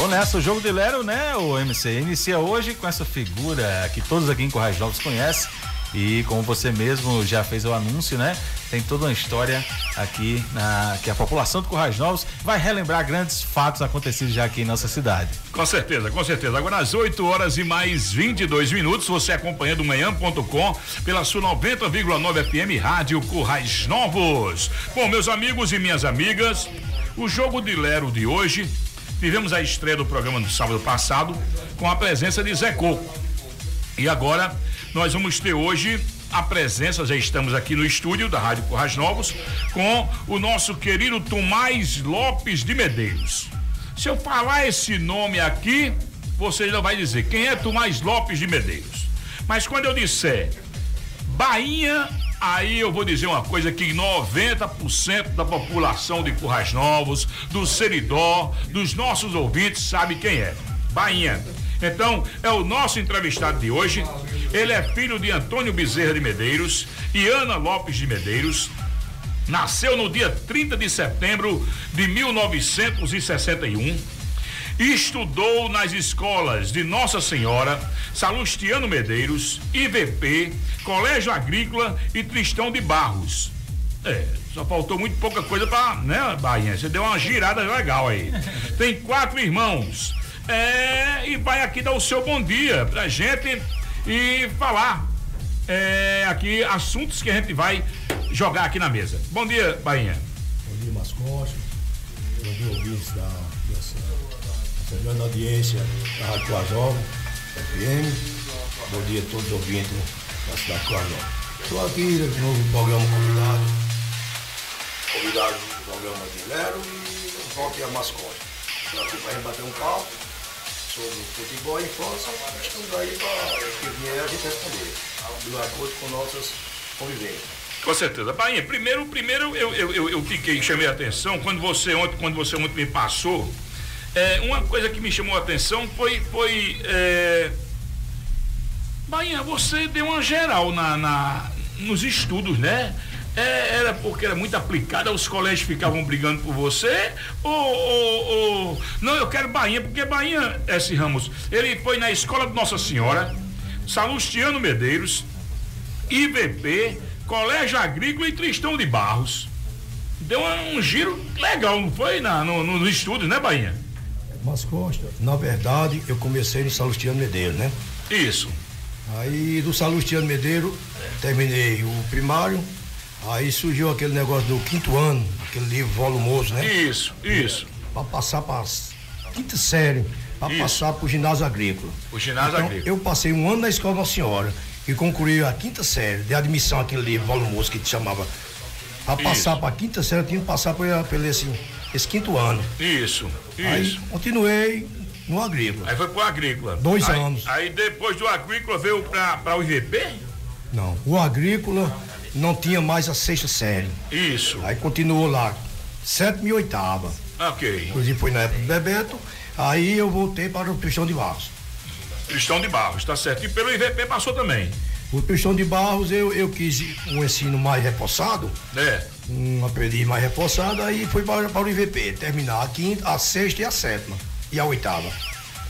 Ô, nessa, o jogo de Lero, né, o MC? Inicia hoje com essa figura que todos aqui em Corrais Novos conhecem. E como você mesmo já fez o anúncio, né? Tem toda uma história aqui na, que a população de Corrais Novos vai relembrar grandes fatos acontecidos já aqui em nossa cidade. Com certeza, com certeza. Agora às 8 horas e mais 22 minutos, você acompanhando manhã.com pela sua 90,9 FM Rádio Currais Novos. Bom, meus amigos e minhas amigas, o jogo de Lero de hoje, tivemos a estreia do programa do sábado passado com a presença de Zé Coco. E agora nós vamos ter hoje a presença, já estamos aqui no estúdio da Rádio Currais Novos, com o nosso querido Tomás Lopes de Medeiros. Se eu falar esse nome aqui, você já vai dizer quem é Tomás Lopes de Medeiros. Mas quando eu disser Bahia, aí eu vou dizer uma coisa que 90% da população de Currais Novos, do Seridó, dos nossos ouvintes sabe quem é. Bahia. Então, é o nosso entrevistado de hoje. Ele é filho de Antônio Bezerra de Medeiros e Ana Lopes de Medeiros. Nasceu no dia 30 de setembro de 1961 estudou nas escolas de Nossa Senhora, Salustiano Medeiros, IVP, Colégio Agrícola e Tristão de Barros. É, só faltou muito pouca coisa pra, né, Bahia? Você deu uma girada legal aí. Tem quatro irmãos. É, e vai aqui dar o seu bom dia pra gente e falar é, aqui assuntos que a gente vai jogar aqui na mesa. Bom dia, Bahia. Bom dia, Mascote. Bom dia, ouvintes da, grande audiência da Rádio Coazol, FM. Bom dia a todos os ouvintes da cidade de Coazol. Estou aqui no novo programa convidado. Convidado do programa de Lero e volte a Mascote. Estou aqui para a gente bater um papo sobre futebol e infância. Estamos aí para que vier a gente responder, de acordo com nossas convivências. Com certeza. Bahia, primeiro, primeiro eu, eu, eu, eu fiquei, chamei a atenção, quando você ontem, quando você ontem me passou, é, uma coisa que me chamou a atenção foi, foi é, Bahia, você deu uma geral na, na, nos estudos, né? É, era porque era muito aplicada, os colégios ficavam brigando por você? Ou, ou, ou- Não, eu quero Bahia, porque Bahia, S. Ramos, ele foi na escola de Nossa Senhora, Salustiano Medeiros, IVP, Colégio Agrícola e Tristão de Barros. Deu um, giro legal, não foi? Na, no, nos estudos, né, Bahia? Mas Costa, na verdade, eu comecei no Salustiano Medeiro, né? Isso. Aí do Salustiano Medeiro, terminei o primário, aí surgiu aquele negócio do quinto ano, aquele livro volumoso, né? Isso, isso. Para passar para quinta série, para passar para o ginásio agrícola. O ginásio então, agrícola. Eu passei um ano na escola Nossa Senhora e concluí a quinta série de admissão, aquele livro volumoso que te chamava. Para passar para a quinta série, eu tinha que passar por, por esse, esse quinto ano. Isso, Aí isso. continuei no agrícola. Aí foi pro Agrícola. Dois Aí- anos. Aí depois do Agrícola veio pra, o IVP? Não, o agrícola não tinha mais a sexta série. Isso. Aí continuou lá, sétima e oitava. Ok. Inclusive foi na época do Bebeto. Aí eu voltei para o Cristão de Barros. Cristão de Barros, tá certo. E pelo IVP passou também. O Cristão de Barros eu, eu quis um ensino mais reforçado, É. um aprendiz mais reforçado, aí fui para, para o IVP, terminar a quinta, a sexta e a sétima. E a oitava.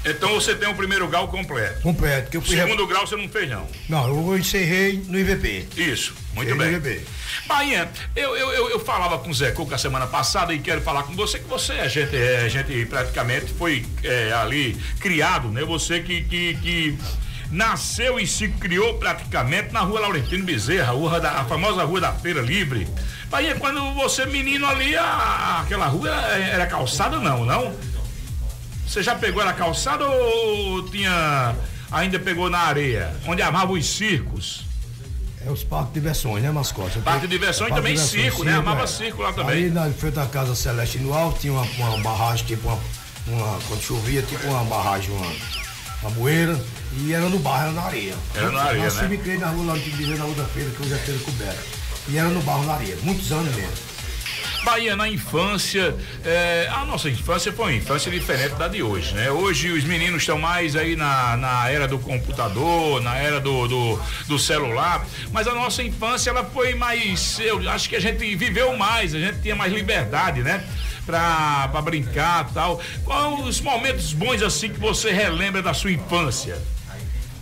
Então você tem o primeiro grau completo. Completo. Que eu O fui segundo grau você não fez, não. Não, eu encerrei no IVP. Isso, muito Encerrei bem. no IVP. Bahia, eu, eu, eu, eu falava com o Zé Cuca a semana passada e quero falar com você que você é gente, é, gente praticamente foi é, ali criado, né? Você que, que, que nasceu e se criou praticamente na rua Laurentino Bezerra, a, famosa rua da Feira Livre. Bahia, quando você menino ali, a- aquela rua era, era calçada não, não? Você já pegou na calçada ou tinha ainda pegou na areia, onde amava os circos? É os parques de diversões, né, mascote? Parque de diversões e também de diversões, circo, né? Amava circo lá também. Aí na frente da casa Celeste no Alto tinha uma, uma barragem, tipo uma, uma- Quando chovia, tipo uma barragem, uma, uma bueira. E era no barro, era na areia. Era na areia, Nós né? na rua lá de na rua da feira, que hoje é feira coberta. E era no barro, na areia. Muitos anos mesmo. Bahia, na infância, é, a nossa infância foi uma infância diferente da de hoje, né? Hoje os meninos estão mais aí na, na era do computador, na era do, do, do celular, mas a nossa infância ela foi mais, eu acho que a gente viveu mais, a gente tinha mais liberdade, né? Pra, pra brincar tal. Quais os momentos bons assim que você relembra da sua infância?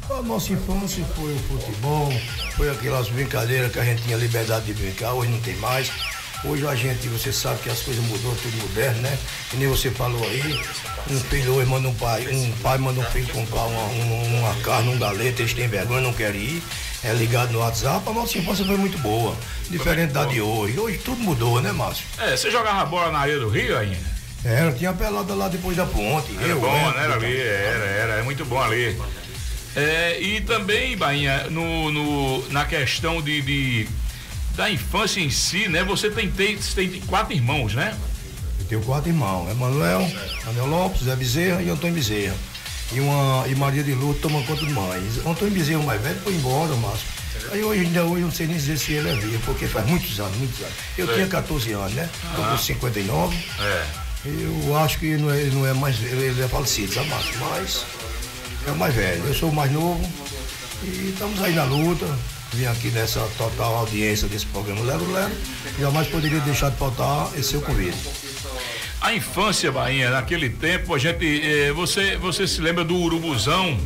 A nossa infância foi o futebol, foi aquelas brincadeiras que a gente tinha liberdade de brincar, hoje não tem mais. Hoje a gente, você sabe que as coisas mudou, tudo moderno, né? Que nem você falou aí, um filho hoje manda um pai, um pai manda um filho comprar uma, uma, uma carne, um galeta, eles têm vergonha, não querem ir, é ligado no WhatsApp, a nossa infância foi muito boa, diferente da de hoje. Hoje tudo mudou, né, Márcio? É, você jogava bola na areia do Rio ainda? Era, tinha pelada lá depois da ponte. Era eu, bom, né? né? Era ali, era, era, é muito bom ali. É, e também, Bainha, no, no, na questão de, de- da infância em si, né? Você tem, tem, tem quatro irmãos, né? Eu tenho quatro irmãos, Emanuel, Anel Lopes, Zé Bezerra e Antônio Bezerra. E, uma, e Maria de Lúcia toma conta de mãe. Antônio Bezerra, o mais velho, foi embora, Márcio. Aí hoje, ainda hoje eu não sei nem dizer se ele é vivo, porque faz muitos anos, muitos anos. Eu Sei. tinha 14 anos, né? Estou Ah. com 59. É. Eu acho que não é, ele não é mais velho, ele é falecido, sabe, Márcio? Mas é o mais velho. Eu sou o mais novo e estamos aí na luta. Vim aqui nessa total audiência desse programa Lero Lero. Jamais poderia deixar de faltar esse seu convite. A infância, Bainha, naquele tempo, a gente. eh, você, você se lembra do Urubuzão?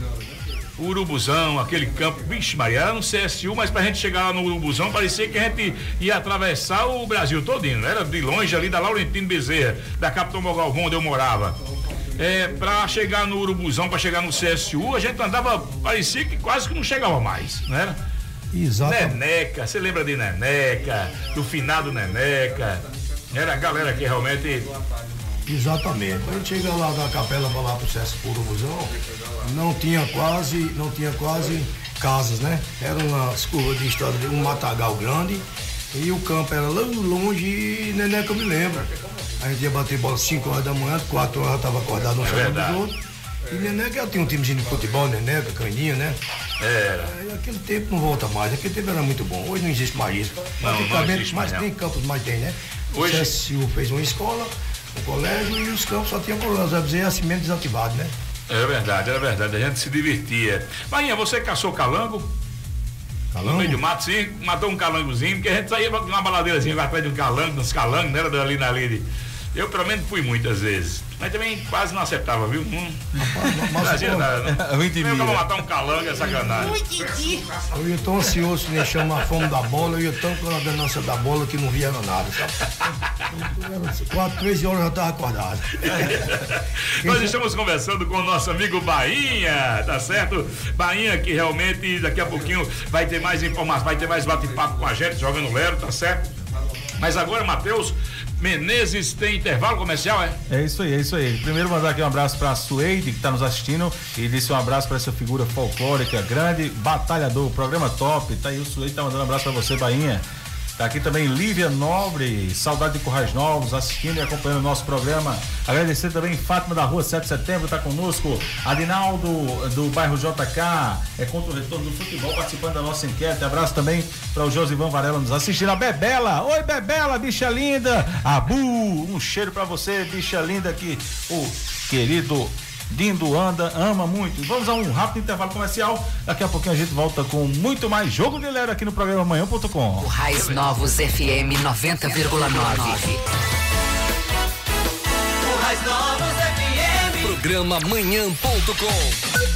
Urubuzão, aquele campo, vixe Maria, era no CSU, mas pra gente chegar lá no Urubuzão, parecia que a gente ia atravessar o Brasil todinho, né? Era de longe ali da Laurentino Bezerra, da Capitão Galvão, onde eu morava. É, pra chegar no Urubuzão, pra chegar no CSU, a gente andava, parecia que quase que não chegava mais, né? Exatamente. Neneca, você lembra de Neneca, do finado Neneca? Era a galera que realmente Exatamente. Quando a gente chega lá da capela para lá pro César Urubuzão, não tinha quase, não tinha quase casas, né? Eram umas curvas de estrada, um matagal grande e o campo era lá longe e Neneca me lembra. A gente ia bater bola 5 horas da manhã, 4 horas eu tava acordado um É chamando dos outros. E Neneca já tinha um timezinho de futebol, Neneca, Caninha, né? Era. Aí aquele tempo não volta mais, aquele tempo era muito bom. Hoje não existe mais isso. Não, não existe mais, mas tem campos, mas tem, né? Hoje- O CSU fez uma escola, um colégio e os campos só tinham colégio, Zé Bezerra, assim mesmo desativado, né? Era verdade, era verdade, a gente se divertia. Marinha, você caçou calango? Calango? No meio do mato, sim, matou um calangozinho, porque a gente saía numa baladeirazinha lá atrás de um calango, uns calangos, não era dali na ali. Eu, pelo menos, fui muitas vezes. Mas também quase não acertava, viu? Hum. Não fazia nada, não. Muito Eu mira. vou matar um calango é sacanagem. Eu ia tão ansioso que nem chama a fome da bola, eu ia tão com a ganância da bola que não via nada, sabe? Quatro, três horas eu já estava acordado. Nós estamos conversando com o nosso amigo Bainha, tá certo? Bainha que realmente daqui a pouquinho vai ter mais informações, vai ter mais bate-papo com a gente, jogando Lero, tá certo? Mas agora, Matheus Menezes tem intervalo comercial, é? É isso aí, é isso aí. Primeiro mandar aqui um abraço pra Sueide, que tá nos assistindo, e disse um abraço pra essa figura folclórica, grande batalhador, programa top. Tá aí o Sueide tá mandando um abraço pra você, Bainha. Tá aqui também Lívia Nobre, saudade de Corrais Novos, assistindo e acompanhando o nosso programa. Agradecer também Fátima da Rua 7 de Setembro, tá conosco. Adinaldo do bairro JK, é contra o retorno do futebol, participando da nossa enquete. Abraço também para o Josivan Varela nos assistindo. A Bebela, oi Bebela, bicha linda. Abu, um cheiro para você, bicha linda que o querido Dindo anda, ama muito. Vamos a um rápido intervalo comercial. Daqui a pouquinho a gente volta com muito mais jogo de Lero aqui no programa amanhã.com. Raiz Novos FM 90,9. Currais Novos FM Programa Manhã.com.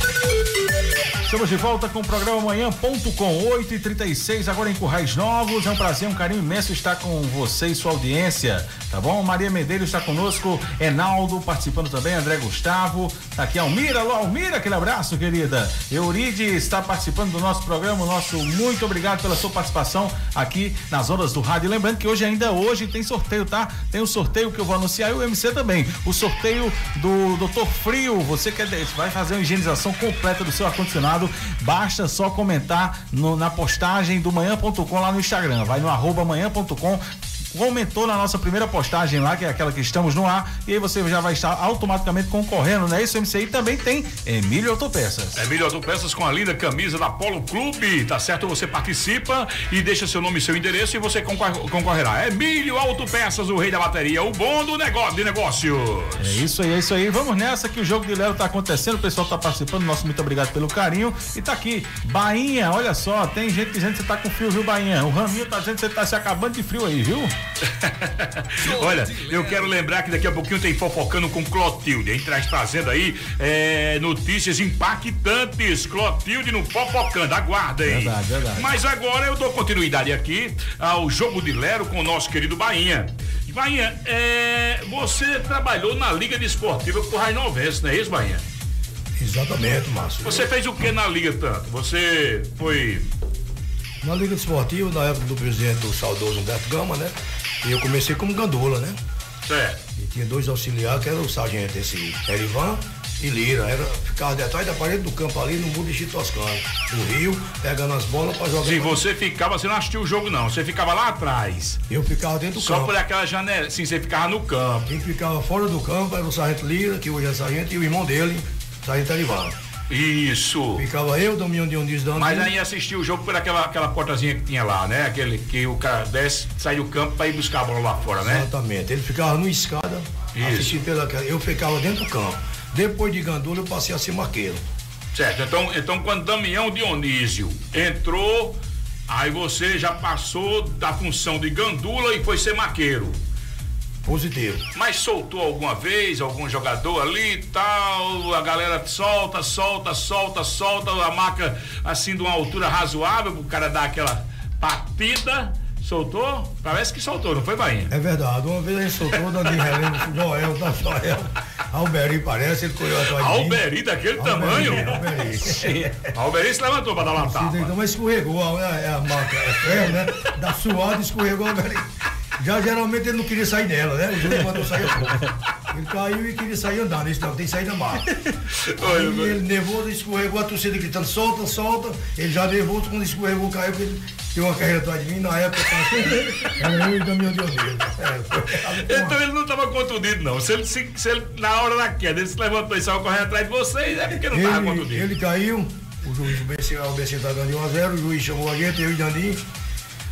Estamos de volta com o programa Manhã.com 8 e 36 agora em Currais Novos. É um prazer, um carinho imenso estar com você e sua audiência, tá bom? Maria Medeiros está conosco, Enaldo participando também, André Gustavo, tá aqui Almira, alô Almira, aquele abraço, querida. Euride está participando do nosso programa, nosso muito obrigado pela sua participação aqui nas ondas do rádio. Lembrando que hoje ainda hoje tem sorteio, tá? Tem o sorteio que eu vou anunciar e o MC também. O sorteio do Doutor Frio, você quer vai fazer uma higienização completa do seu ar-condicionado, basta só comentar no- na postagem do manhã.com lá no Instagram. Vai no arroba manhã.com comentou na nossa primeira postagem lá, que é aquela que estamos no ar, e aí você já vai estar automaticamente concorrendo, né? Isso, MC, e também tem Emílio Autopeças. Emílio Autopeças com a linda camisa da Polo Clube, tá certo? Você participa e deixa seu nome e seu endereço e você concor- concorrerá. Emílio Autopeças, o rei da bateria, o bom do negócio, de negócios. É isso aí, é isso aí. Vamos nessa que o jogo de Lero tá acontecendo, o pessoal tá participando, nosso muito obrigado pelo carinho. E tá aqui, Bainha, olha só, tem gente dizendo que você tá com frio, viu, Bainha? O Raminho tá dizendo que você tá se acabando de frio aí, viu? Olha, eu quero lembrar que daqui a pouquinho tem fofocando com Clotilde. A gente traz trazendo aí é, notícias impactantes. Clotilde no fofocando, aguardem. Verdade, verdade. Mas agora eu dou continuidade aqui ao jogo de Lero com o nosso querido Bainha. Bainha, é, você trabalhou na Liga Desportiva por Rainovense, não é isso, Bainha? Exatamente, Márcio. Você fez o que na Liga tanto? Você foi. Na Liga Esportiva, na época do presidente o saudoso Humberto Gama, né? E eu comecei como gandula, né? Certo. E tinha dois auxiliares, que era o sargento esse Erivan e Lira. Era, ficava detrás da parede do campo ali no muro de Chitoscano, no Rio, pegando as bolas para jogar. Se você ficava, você não assistiu o jogo, não. Você ficava lá atrás. Eu ficava dentro do Só campo. por aquela janela. Sim, você ficava no campo. Quem ficava fora do campo era o sargento Lira, que hoje é sargento, e o irmão dele, sargento Erivan. Isso. Ficava eu, Damião Dionísio dando. Mas aí assistiu o jogo por aquela, aquela portazinha que tinha lá, né? Aquele que o cara desce, sai do campo pra ir buscar a bola lá fora, né? Exatamente. Ele ficava no escada, Isso. assistindo pela. Eu ficava dentro do campo. Depois de Gandula, eu passei a ser marqueiro. Certo. Então, então quando Damião Dionísio entrou, aí você já passou da função de gandula e foi ser maqueiro. Positivo. Mas soltou alguma vez algum jogador ali e tal, a galera solta, solta, solta, solta, a marca assim de uma altura razoável pro cara dar aquela batida. Soltou? Parece que soltou, não foi, Bahia? É verdade. Uma vez a gente soltou o Danilo Heleno, Joel, da Joel. Alberi parece, ele correu atrás de. Alberi daquele Alberi, tamanho? Alberi. Alberi se levantou pra dar uma tapa. Então, mas escorregou, é, é a marca, é ferro, né? Da suada escorregou, Alberi. Já geralmente ele não queria sair dela, né? O Júlio mandou sair. Ele caiu e queria sair andando. Isso não, tem que sair da marca. Aí ele nervoso, escorregou, a torcida gritando, solta, solta. Ele já nervoso, quando escorregou, caiu, porque ele deu uma carreira atrás de mim. Na época, era eu e Damião Dionísio. É, Então ele não estava contundido, não. Se ele, se, se ele, na hora da queda, ele se levantou e saiu correndo atrás de vocês, é porque não estava contundido. ele caiu, o juiz, o BC, o BC tá ganhando de 1 a 0 o juiz chamou a gente, eu e Dandim.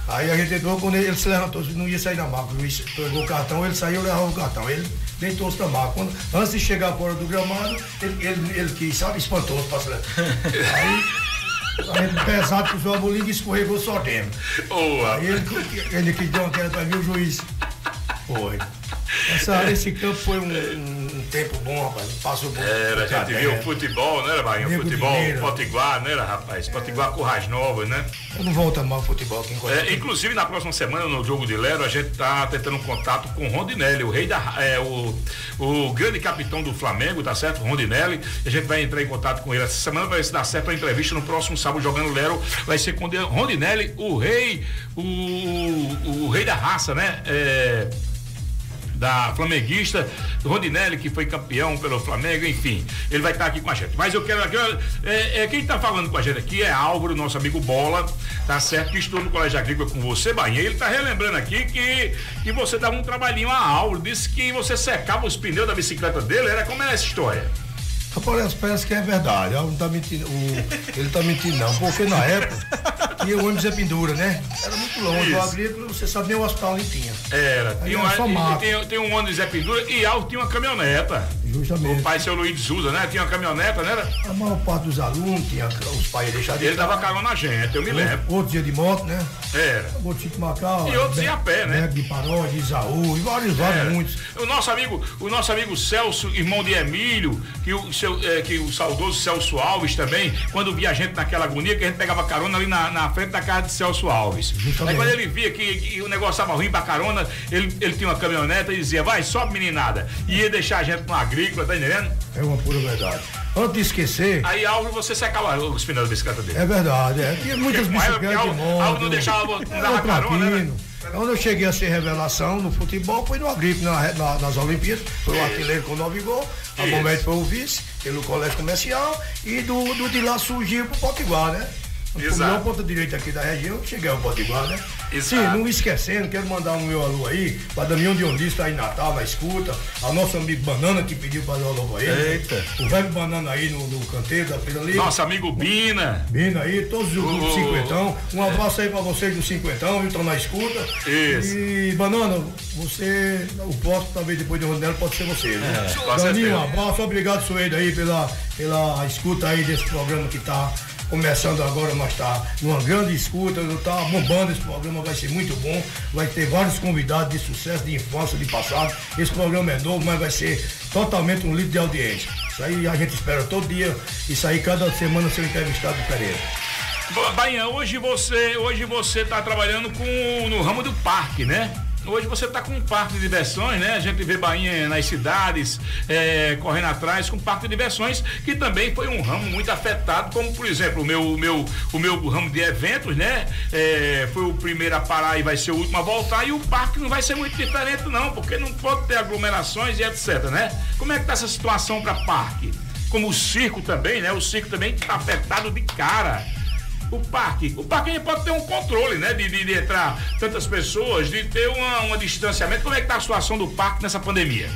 Aí a gente entrou, quando ele, ele se levantou, não ia sair da marca. O juiz pegou o cartão, ele saiu, levava o cartão. Ele deitou-se da marca. Quando, antes de chegar fora do gramado, ele, ele, ele quis, sabe, espantou-se pra se levantar. Aí, a gente pesado, puxou a bolinha e escorregou só dentro. Boa. Aí ele, ele quis dar uma queda pra mim, o juiz. Foi. Essa, esse campo foi um- um tempo bom, rapaz. Passou por. Era, a gente viu terra. futebol, né, Bahia? Nego Futebol, Mineira. Potiguar, né, rapaz? Potiguar Currais Novas, né? Eu não volto a mal futebol aqui em É, inclusive, na próxima semana, no jogo de Lero, a gente tá tentando um contato com o Rondinelli, o rei da. É, o, o grande capitão do Flamengo, tá certo? Rondinelli. A gente vai entrar em contato com ele essa semana, vai se dá certo a entrevista no próximo sábado jogando Lero. Vai ser com o Rondinelli, o rei, o, o, o rei da raça, né? É, da flamenguista, Rondinelli, que foi campeão pelo Flamengo, enfim, ele vai estar aqui com a gente. Mas eu quero, quero- é, é, quem está falando com a gente aqui é Álvaro, nosso amigo Bola, tá certo? Que estudou no Colégio Agrícola com você, Bahia. Ele está relembrando aqui que, que você dava um trabalhinho a Álvaro, disse que você secava os pneus da bicicleta dele, era como é essa história? Rapaz, parece que é verdade. Não tá mentindo, o- ele tá mentindo, não. Porque na época tinha o ônibus é pendura, né? Era muito longe. Isso. O agrícola, você sabe nem o hospital ali tinha. Era, só uma, mato. tem, tem um ônibus Zé Pendura e Álvaro tinha uma caminhoneta. Justamente. O pai, seu Luiz Souza, né? Tinha uma caminhoneta, né? A maior parte dos alunos tinha os pais deixaram de Ele dava carona na gente, eu me lembro. Outros ia de moto, né? Era. De Macau. E outros iam a pé, né? De Paró, de Isaú, e vários, vários, muitos. O nosso amigo, o nosso amigo Celso, irmão de Emílio, que o, seu, é, que o saudoso Celso Alves também, quando via a gente naquela agonia, que a gente pegava carona ali na, na frente da casa de Celso Alves. Aí quando ele via que, que o negócio estava ruim pra carona, ele, ele tinha uma caminhoneta e dizia, vai, sobe meninada. E ia deixar a gente com agrícola, tá entendendo? É uma pura verdade. Antes de esquecer, Aí Alves você secava os pneus da bicicleta dele. é verdade, é. Tinha muitas bicicletas moto. Alves não deixava, não dava carona, né? Quando eu cheguei a ser revelação no futebol, foi no Agripe, na, na- nas Olimpíadas, foi o artilheiro com nove gols, a. Bomete foi o vice, pelo colégio comercial, e do, do de lá surgiu pro Potiguar, né? O Exato. melhor ponta direita aqui da região, cheguei ao Potiguar, né? Exato. Sim, não esquecendo, quero mandar um meu alô aí, para Damião Dionísio, tá aí em Natal, na escuta, a nosso amigo Banana que pediu para dar um alô pra ele. Eita. O velho Banana aí no, no canteiro da Feira Livre. Nosso amigo Bina. Bina aí, todos os grupos O- cinquentão. Um abraço aí pra vocês do cinquentão? Estão na escuta. Isso. E Banana, você, o próximo talvez depois de Rondello pode ser você, viu? É, Daninho, um abraço, obrigado Suede aí pela, pela escuta aí desse programa que tá começando agora, mas tá numa grande escuta, tá bombando esse programa, vai ser muito bom, vai ter vários convidados de sucesso, de infância, de passado. Esse programa é novo, mas vai ser totalmente um líder de audiência. Isso aí a gente espera todo dia, isso aí cada semana ser entrevistado diferente. Ba- Bainha, hoje você, hoje você tá trabalhando com no ramo do parque, né? Hoje você tá com um parque de diversões, né? A gente vê Bahia nas cidades é, correndo atrás com parque de diversões, que também foi um ramo muito afetado, como por exemplo o meu, o meu, o meu ramo de eventos, né? É, foi o primeiro a parar e vai ser o último a voltar, e o parque não vai ser muito diferente, não, porque não pode ter aglomerações e etc, né? Como é que tá essa situação para parque? Como o circo também, né? O circo também tá afetado de cara o parque. O parque a gente pode ter um controle, né? De, de, de entrar tantas pessoas, de ter uma distanciamento. Como é que tá a situação do parque nessa pandemia?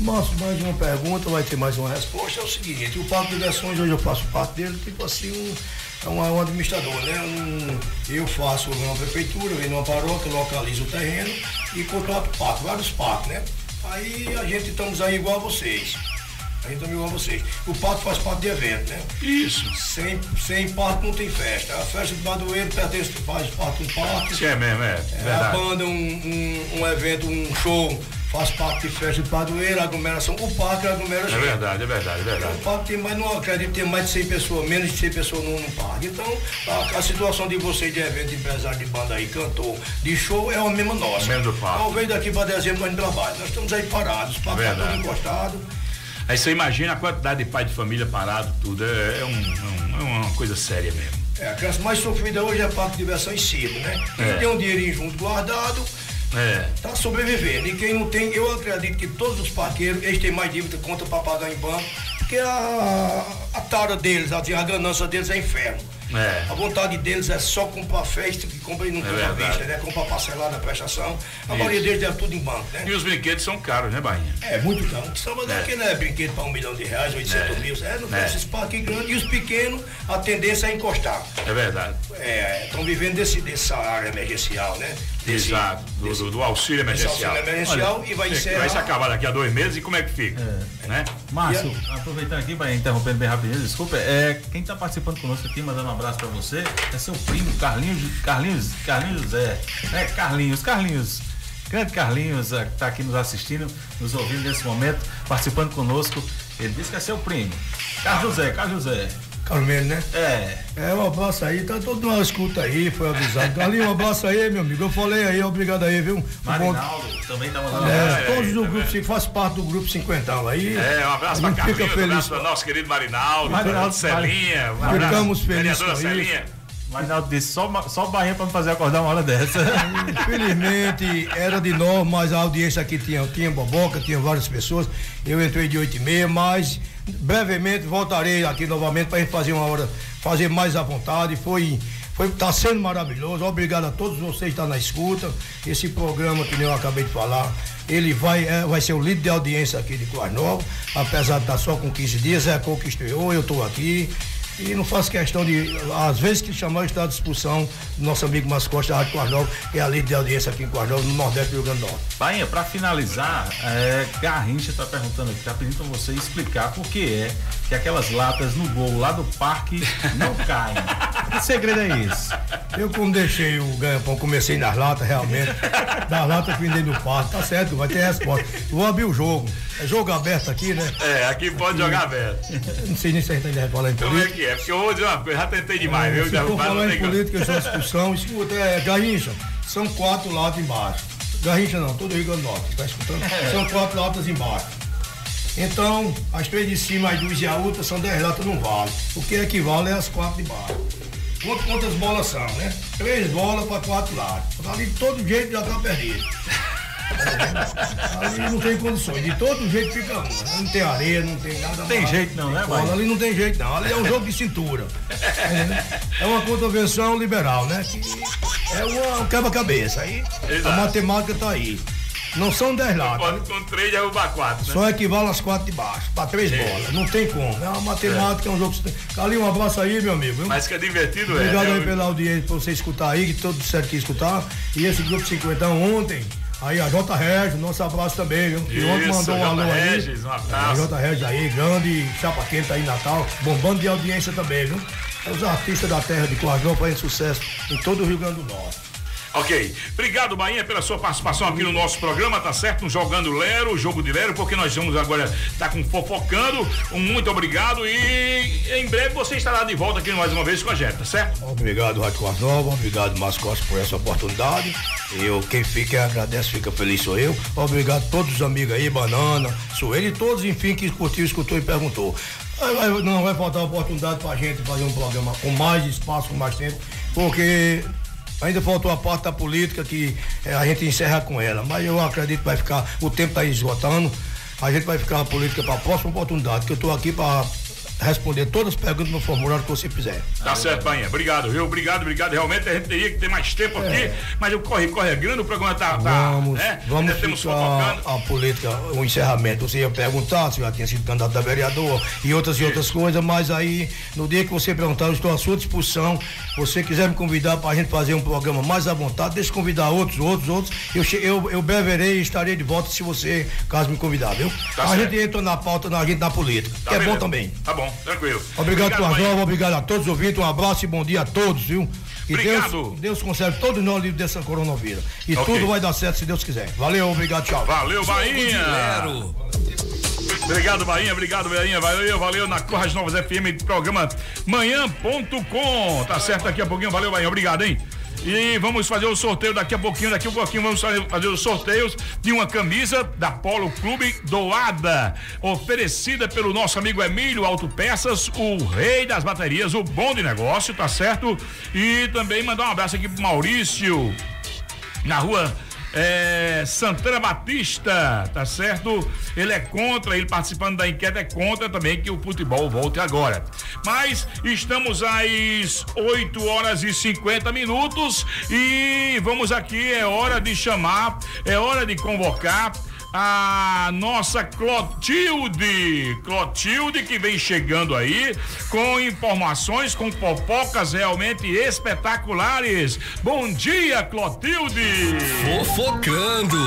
Márcio, mais uma pergunta, vai ter mais uma resposta. É o seguinte, o Parque de Diversões, hoje eu faço parte dele, tipo assim, um, é um, um administrador, né? Um, eu faço uma prefeitura, venho numa paróquia, localizo o terreno e contrato parque, vários parques, né? Aí a gente estamos aí igual a vocês. A igual a vocês. O parque faz parte de evento, né? Isso. Sem, sem parque não tem festa. A festa do Badoeiro pertence, faz parte do parque. Isso é mesmo, é. É, a banda, um, um, um evento, um show, faz parte de festa de padroeiro, aglomeração. O parque aglomera É verdade, é verdade, é O verdade. parque tem mais, não acredito ter mais de 100 pessoas, menos de 100 pessoas no, no parque. Então, a, a situação de vocês de evento, de empresário de banda aí, cantor, de show, é a mesma nossa. Mesmo do parque. Talvez daqui para dezembro não trabalho. Nós estamos aí parados, o parque está todo encostado. Aí você imagina a quantidade de pai de família parado, tudo. É, é um- é é uma coisa séria mesmo. É, a classe mais sofrida hoje é parque de diversão e circo, né? Quem É. tem um dinheirinho junto guardado, É. Tá sobrevivendo. E quem não tem, eu acredito que todos os parqueiros, eles têm mais dívida, conta para pagar em banco, porque a, a tara deles, a, a ganância deles é inferno. É. A vontade deles é só comprar festa, compra e não É compra verdade. vista, né? Comprar parcelada a prestação. A Isso. maioria deles é tudo em banco, né? E os brinquedos são caros, né, Bahia? É, muito caro. Só mas É. aqui não é brinquedo para um milhão de reais, 800 É. mil. É, não É. tem esses parques grandes. E os pequenos, a tendência é encostar. É verdade. Estão vivendo desse, dessa área emergencial, né? Desse, Exato. Do, do- do auxílio desse emergencial. auxílio emergencial e vai é, encerrar. Vai se acabar daqui a dois meses e como é que fica? Né? Márcio, aproveitando aqui para interrompendo bem rapidinho, desculpa, é, quem está participando conosco aqui, mandando um abraço para você, é seu primo, Carlinhos, Carlinhos, Carlinhos José, é, Carlinhos, Carlinhos, grande Carlinhos, é, que está aqui nos assistindo, nos ouvindo nesse momento, participando conosco, ele disse que é seu primo, Carlos José, Carlos José. Carmelo, né? É. É, um abraço aí, tá todo mundo escuta aí, foi avisado. Ali, um abraço aí, meu amigo. Eu falei aí, obrigado aí, viu? Um Marinaldo também tá mandando É, abraço. todos do grupo, se faz parte do grupo cinquentão aí. É, um abraço a para gente fica Carlinhos, um feliz. abraço para nosso querido Marinaldo, Marinaldo, Celinha, um Ficamos abraço, felizes vereadora com Celinha. Marinaldo disse, só, só Bahia para me fazer acordar uma hora dessa. Infelizmente, era de nós, mas a audiência aqui tinha, tinha boboca, tinha várias pessoas. Eu entrei de 8 e meia, mas brevemente voltarei aqui novamente para a gente fazer uma hora, fazer mais à vontade. Foi. Foi, tá sendo maravilhoso. Obrigado a todos vocês que estão na escuta. Esse programa que eu acabei de falar, ele vai, é, vai ser o líder de audiência aqui de Coas Nova, apesar de estar só com 15 dias, é estreou, eu estou aqui. E não faço questão de, às vezes que chamar, estou à disposição do nosso amigo Márcio Costa, da Rádio Quarnova, que é a líder de audiência aqui em Quarnova, no Nordeste do Rio Grande do Norte. Bainha, pra finalizar, é, Garrincha tá perguntando aqui, tá pedindo pra você explicar por que é que aquelas latas no gol lá do parque não caem. Que segredo é esse? Eu como deixei o ganha-pão, comecei nas latas, realmente. Das latas que vendei no parque, tá certo, vai ter resposta. Vou abrir o jogo. É jogo aberto aqui, né? É, aqui pode jogar aberto. Não sei nem se a gente ainda vai falar em Como é política. que é? Porque eu vou dizer uma coisa, já tentei demais, viu? Se Já for falar em política, eu sou discussão. Escuta, é, Garrincha, são quatro latas embaixo. Garrincha não, todo Rio Grande do Norte, tá escutando? É. São quatro latas embaixo. Então, as três de cima, as duas e a outra são dez latas, não vale. O que equivale é as quatro de baixo. Quantas bolas são, né? Três bolas para quatro lados. Ali de todo jeito já tá perdido. Ali não tem condições, de todo jeito fica uma. Não tem areia, não tem nada. Tem mais. jeito não, né, Bahia? Ali não tem jeito não, ali é um jogo de cintura. É uma contravenção liberal, né? Que é uma um quebra-cabeça. Aí a matemática tá aí. Não são 10 latas. Pode com três derrubar quatro, né? Só equivale às quatro de baixo, para três É. bolas. Não tem como. É uma matemática, é um jogo. Ali, um abraço aí, meu amigo. Mas que é divertido, é. Obrigado né? aí pela audiência, pra você escutar aí, que todo certo que escutar. E esse grupo 50 ontem, aí a J. Regis, nosso abraço também, viu? E ontem mandou um J. alô aí. Regis, um abraço. A J. Regis aí, grande, chapa quente aí Natal, bombando de audiência também, viu? É os artistas da terra de Coajão fazem sucesso em todo o Rio Grande do Norte. Ok. Obrigado, Bahia, pela sua participação aqui no nosso programa, tá certo? Jogando Lero, jogo de Lero, porque nós vamos agora estar com Fofocando. Muito obrigado e em breve você estará de volta aqui mais uma vez com a gente, tá certo? Obrigado, Rádio Nova, obrigado, Costa, por essa oportunidade. Eu, quem fica, agradece, fica feliz sou eu. Obrigado a todos os amigos aí, Banana, Sueli, todos, enfim, que curtiu, escutou e perguntou. Não vai faltar oportunidade pra gente fazer um programa com mais espaço, com mais tempo, porque ainda faltou a parte da política que eh, a gente encerra com ela. Mas eu acredito que vai ficar, o tempo está esgotando, a gente vai ficar a política para a próxima oportunidade, que eu estou aqui para responder todas as perguntas no formulário que você fizer. Tá certo, Bahia. Obrigado, viu? Obrigado, obrigado. Realmente a gente teria que ter mais tempo aqui, mas o corre, corre é grande, o programa tá. tá É. Vamos, né? vamos Ainda temos fofocando. a política, o encerramento. Você ia perguntar se já tinha sido candidato a vereador e outras e outras coisas, mas aí, no dia que você perguntar, eu estou à sua disposição. Você quiser me convidar para a gente fazer um programa mais à vontade, deixa eu convidar outros, outros, outros. Eu, eu, eu beberei e estarei de volta se você, caso me convidar, viu? Tá a certo. gente entra na pauta, na gente na política, Tá que é bom beleza. também. Tá bom, tranquilo. Obrigado, Bahia. Tuazova, obrigado a todos os ouvintes, um abraço e bom dia a todos, viu? E Obrigado. Deus, Deus conserve todos nós livres dessa coronavírus. E Ok. tudo vai dar certo se Deus quiser. Valeu, obrigado, tchau. Valeu, Bahia. Obrigado, Bahia. Obrigado, Bahia. Valeu, valeu. Na Corras Novas FM, programa manhã.com. Tá certo daqui a pouquinho. Valeu, Bahia. Obrigado, hein? E vamos fazer o sorteio daqui a pouquinho. Daqui a pouquinho vamos fazer os sorteios de uma camisa da Polo Clube doada, oferecida pelo nosso amigo Emílio Autopeças, o rei das baterias, o bom de negócio, tá certo? E também mandar um abraço aqui pro Maurício, na rua é, Santana Batista, tá certo? Ele é contra, ele participando da enquete é contra também que o futebol volte agora. Mas estamos às 8 horas e 50 minutos e vamos aqui, é hora de chamar, é hora de convocar a nossa Clotilde. Clotilde que vem chegando aí com informações, com fofocas realmente espetaculares. Bom dia, Clotilde. Fofocando.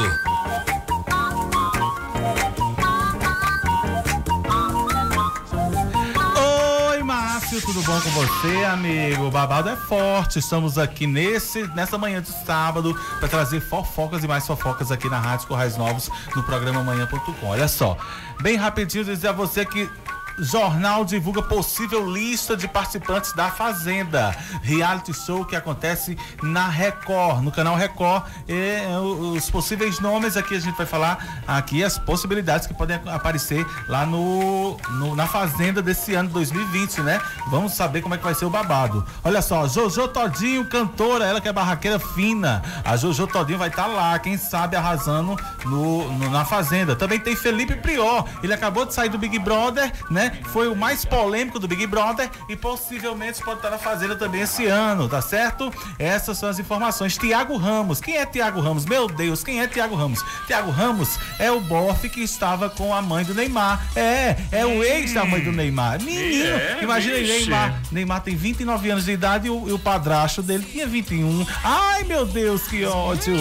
Márcio, tudo bom com você, amigo? O babado é forte. Estamos aqui nesse, nessa manhã de sábado para trazer fofocas e mais fofocas aqui na Rádio Corrais Novos no programa manhã.com. Olha só, bem rapidinho dizer a você que Jornal divulga possível lista de participantes da Fazenda, reality show que acontece na Record, no canal Record. E, eh, os possíveis nomes aqui a gente vai falar aqui as possibilidades que podem aparecer lá no, no- na Fazenda desse ano 2020, né? Vamos saber como é que vai ser o babado. Olha só, Jojo Todinho, cantora, ela que é barraqueira fina. A Jojo Todinho vai estar lá, quem sabe arrasando no, no- na Fazenda. Também tem Felipe Prior, ele acabou de sair do Big Brother, né? Né? Foi o mais polêmico do Big Brother e possivelmente pode estar na Fazenda também esse ano, tá certo? Essas são as informações. Tiago Ramos, quem é Tiago Ramos? Meu Deus, quem é Tiago Ramos? Tiago Ramos é o bofe que estava com a mãe do Neymar. É, é o ex da mãe do Neymar. Menino, É, imagina vixe. Neymar. Neymar tem 29 anos de idade e o, e o padrasto dele tinha 21. Ai, meu Deus, que ódio.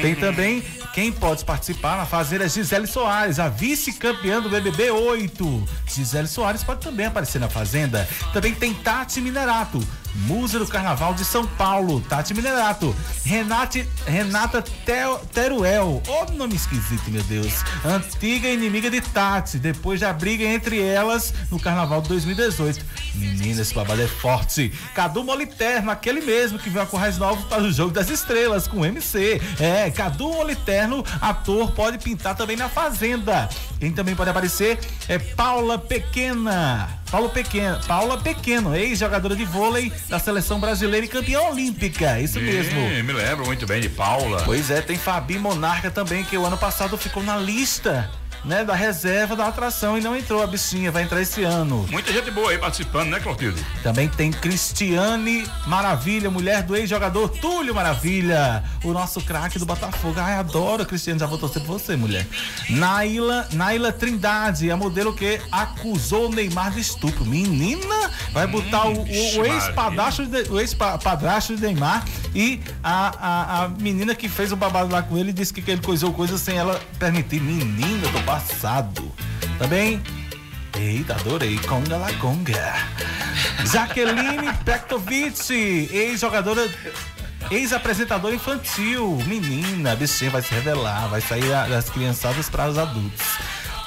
Tem também quem pode participar na Fazenda é Gisele Soares, a vice-campeã do BBB 8. Gisele Soares pode também aparecer na Fazenda. Também tem Tati Minerato, musa do Carnaval de São Paulo. Tati Minerato. Renate, Renata Teo- Teruel. Ô nome esquisito, meu Deus. Antiga inimiga de Tati, depois da briga entre elas no Carnaval de 2018. Menina, esse babado é forte. Cadu Moliterno, aquele mesmo que veio a Corrais Novos para o Jogo das Estrelas com MC. É, Cadu Moliterno, ator, pode pintar também na Fazenda. Quem também pode aparecer é Paula Pequena. Paulo Pequeno, Paula Pequeno, ex-jogadora de vôlei da seleção brasileira e campeã olímpica. Isso mesmo. Ih, Me lembro muito bem de Paula. Pois é, tem Fabi Monarca também, que o ano passado ficou na lista, né, da reserva da atração e não entrou a bichinha, vai entrar esse ano. Muita gente boa aí participando, né, Clotilde? Também tem Cristiane Maravilha, mulher do ex-jogador Túlio Maravilha, o nosso craque do Botafogo. Ai, adoro, Cristiane, já vou torcer por você, mulher. Naila, Naila Trindade, a modelo que acusou o Neymar de estupro. Menina, vai botar o, o- o vixe, ex-padrasto de, o ex-padrasto de Neymar e a, a, a menina que fez o babado lá com ele disse que, ele coisou coisas sem ela permitir. Menina do passado. Também Eita, adorei. Conga la conga. Jaqueline Pektovic, ex-jogadora, ex-apresentadora infantil. Menina, a bichinha vai se revelar, vai sair das criançadas para os adultos.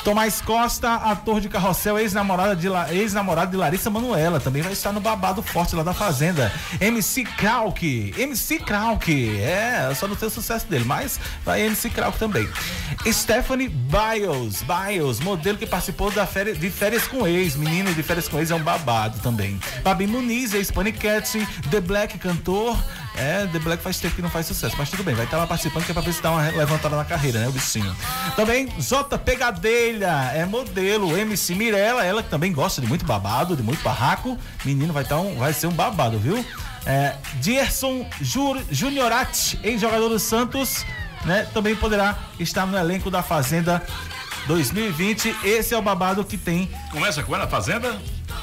Tomás Costa, ator de Carrossel, ex-namorada de, La- ex-namorado de Larissa Manuela, também vai estar no babado forte lá da Fazenda. MC Krauk, MC Krauk, é, só não sei o sucesso dele, mas vai MC Krauk também. Stephanie Biles, Biles, modelo que participou da férias, de férias com ex, menina de férias com ex é um babado também. Babi Muniz, ex-Panicat, The Black, cantor, é, The Black faz tempo que não faz sucesso, mas tudo bem, vai estar lá participando que é pra ver se dá uma levantada na carreira, né, o bichinho. Também J Pegadelha, é modelo, MC Mirella, ela que também gosta de muito babado, de muito barraco. Menino vai, tá um, vai ser um babado, viu? É, Dierson Jur, Juniorati, ex-jogador do Santos, né? Também poderá estar no elenco da Fazenda 2020. Esse é o babado que tem Começa quando a Fazenda?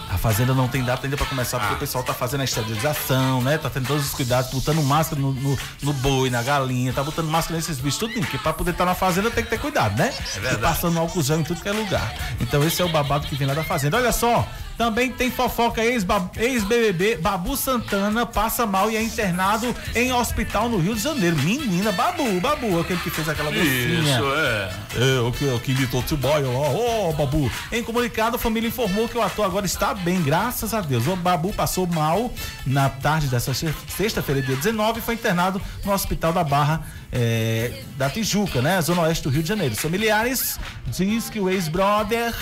A fazenda não tem data ainda pra começar, porque o pessoal tá fazendo a esterilização, né? Tá tendo todos os cuidados, botando máscara no, no, no boi, na galinha, tá botando máscara nesses bichos, tudo, porque pra poder estar na fazenda tem que ter cuidado, né? É verdade. E passando álcool gel em tudo que é lugar. Então esse é o babado que vem lá da fazenda. Olha só, também tem fofoca ex-BBB, Babu Santana passa mal e é internado em hospital no Rio de Janeiro. Menina, Babu, Babu, aquele que fez aquela mocinha. Isso, é. É, o que, o que imitou o Tiboia lá, ô Babu. Em comunicado, a família informou que o ator agora está bem, graças a Deus. O Babu passou mal na tarde dessa se- sexta-feira, dia 19, e foi internado no Hospital da Barra é, da Tijuca, né? Zona Oeste do Rio de Janeiro. Os familiares diz que o ex-brother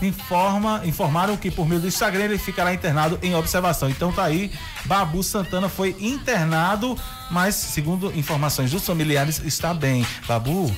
informa, informaram que por meio do Instagram ele ficará internado em observação. Então tá aí, Babu Santana foi internado, mas segundo informações dos familiares, está bem. Babu,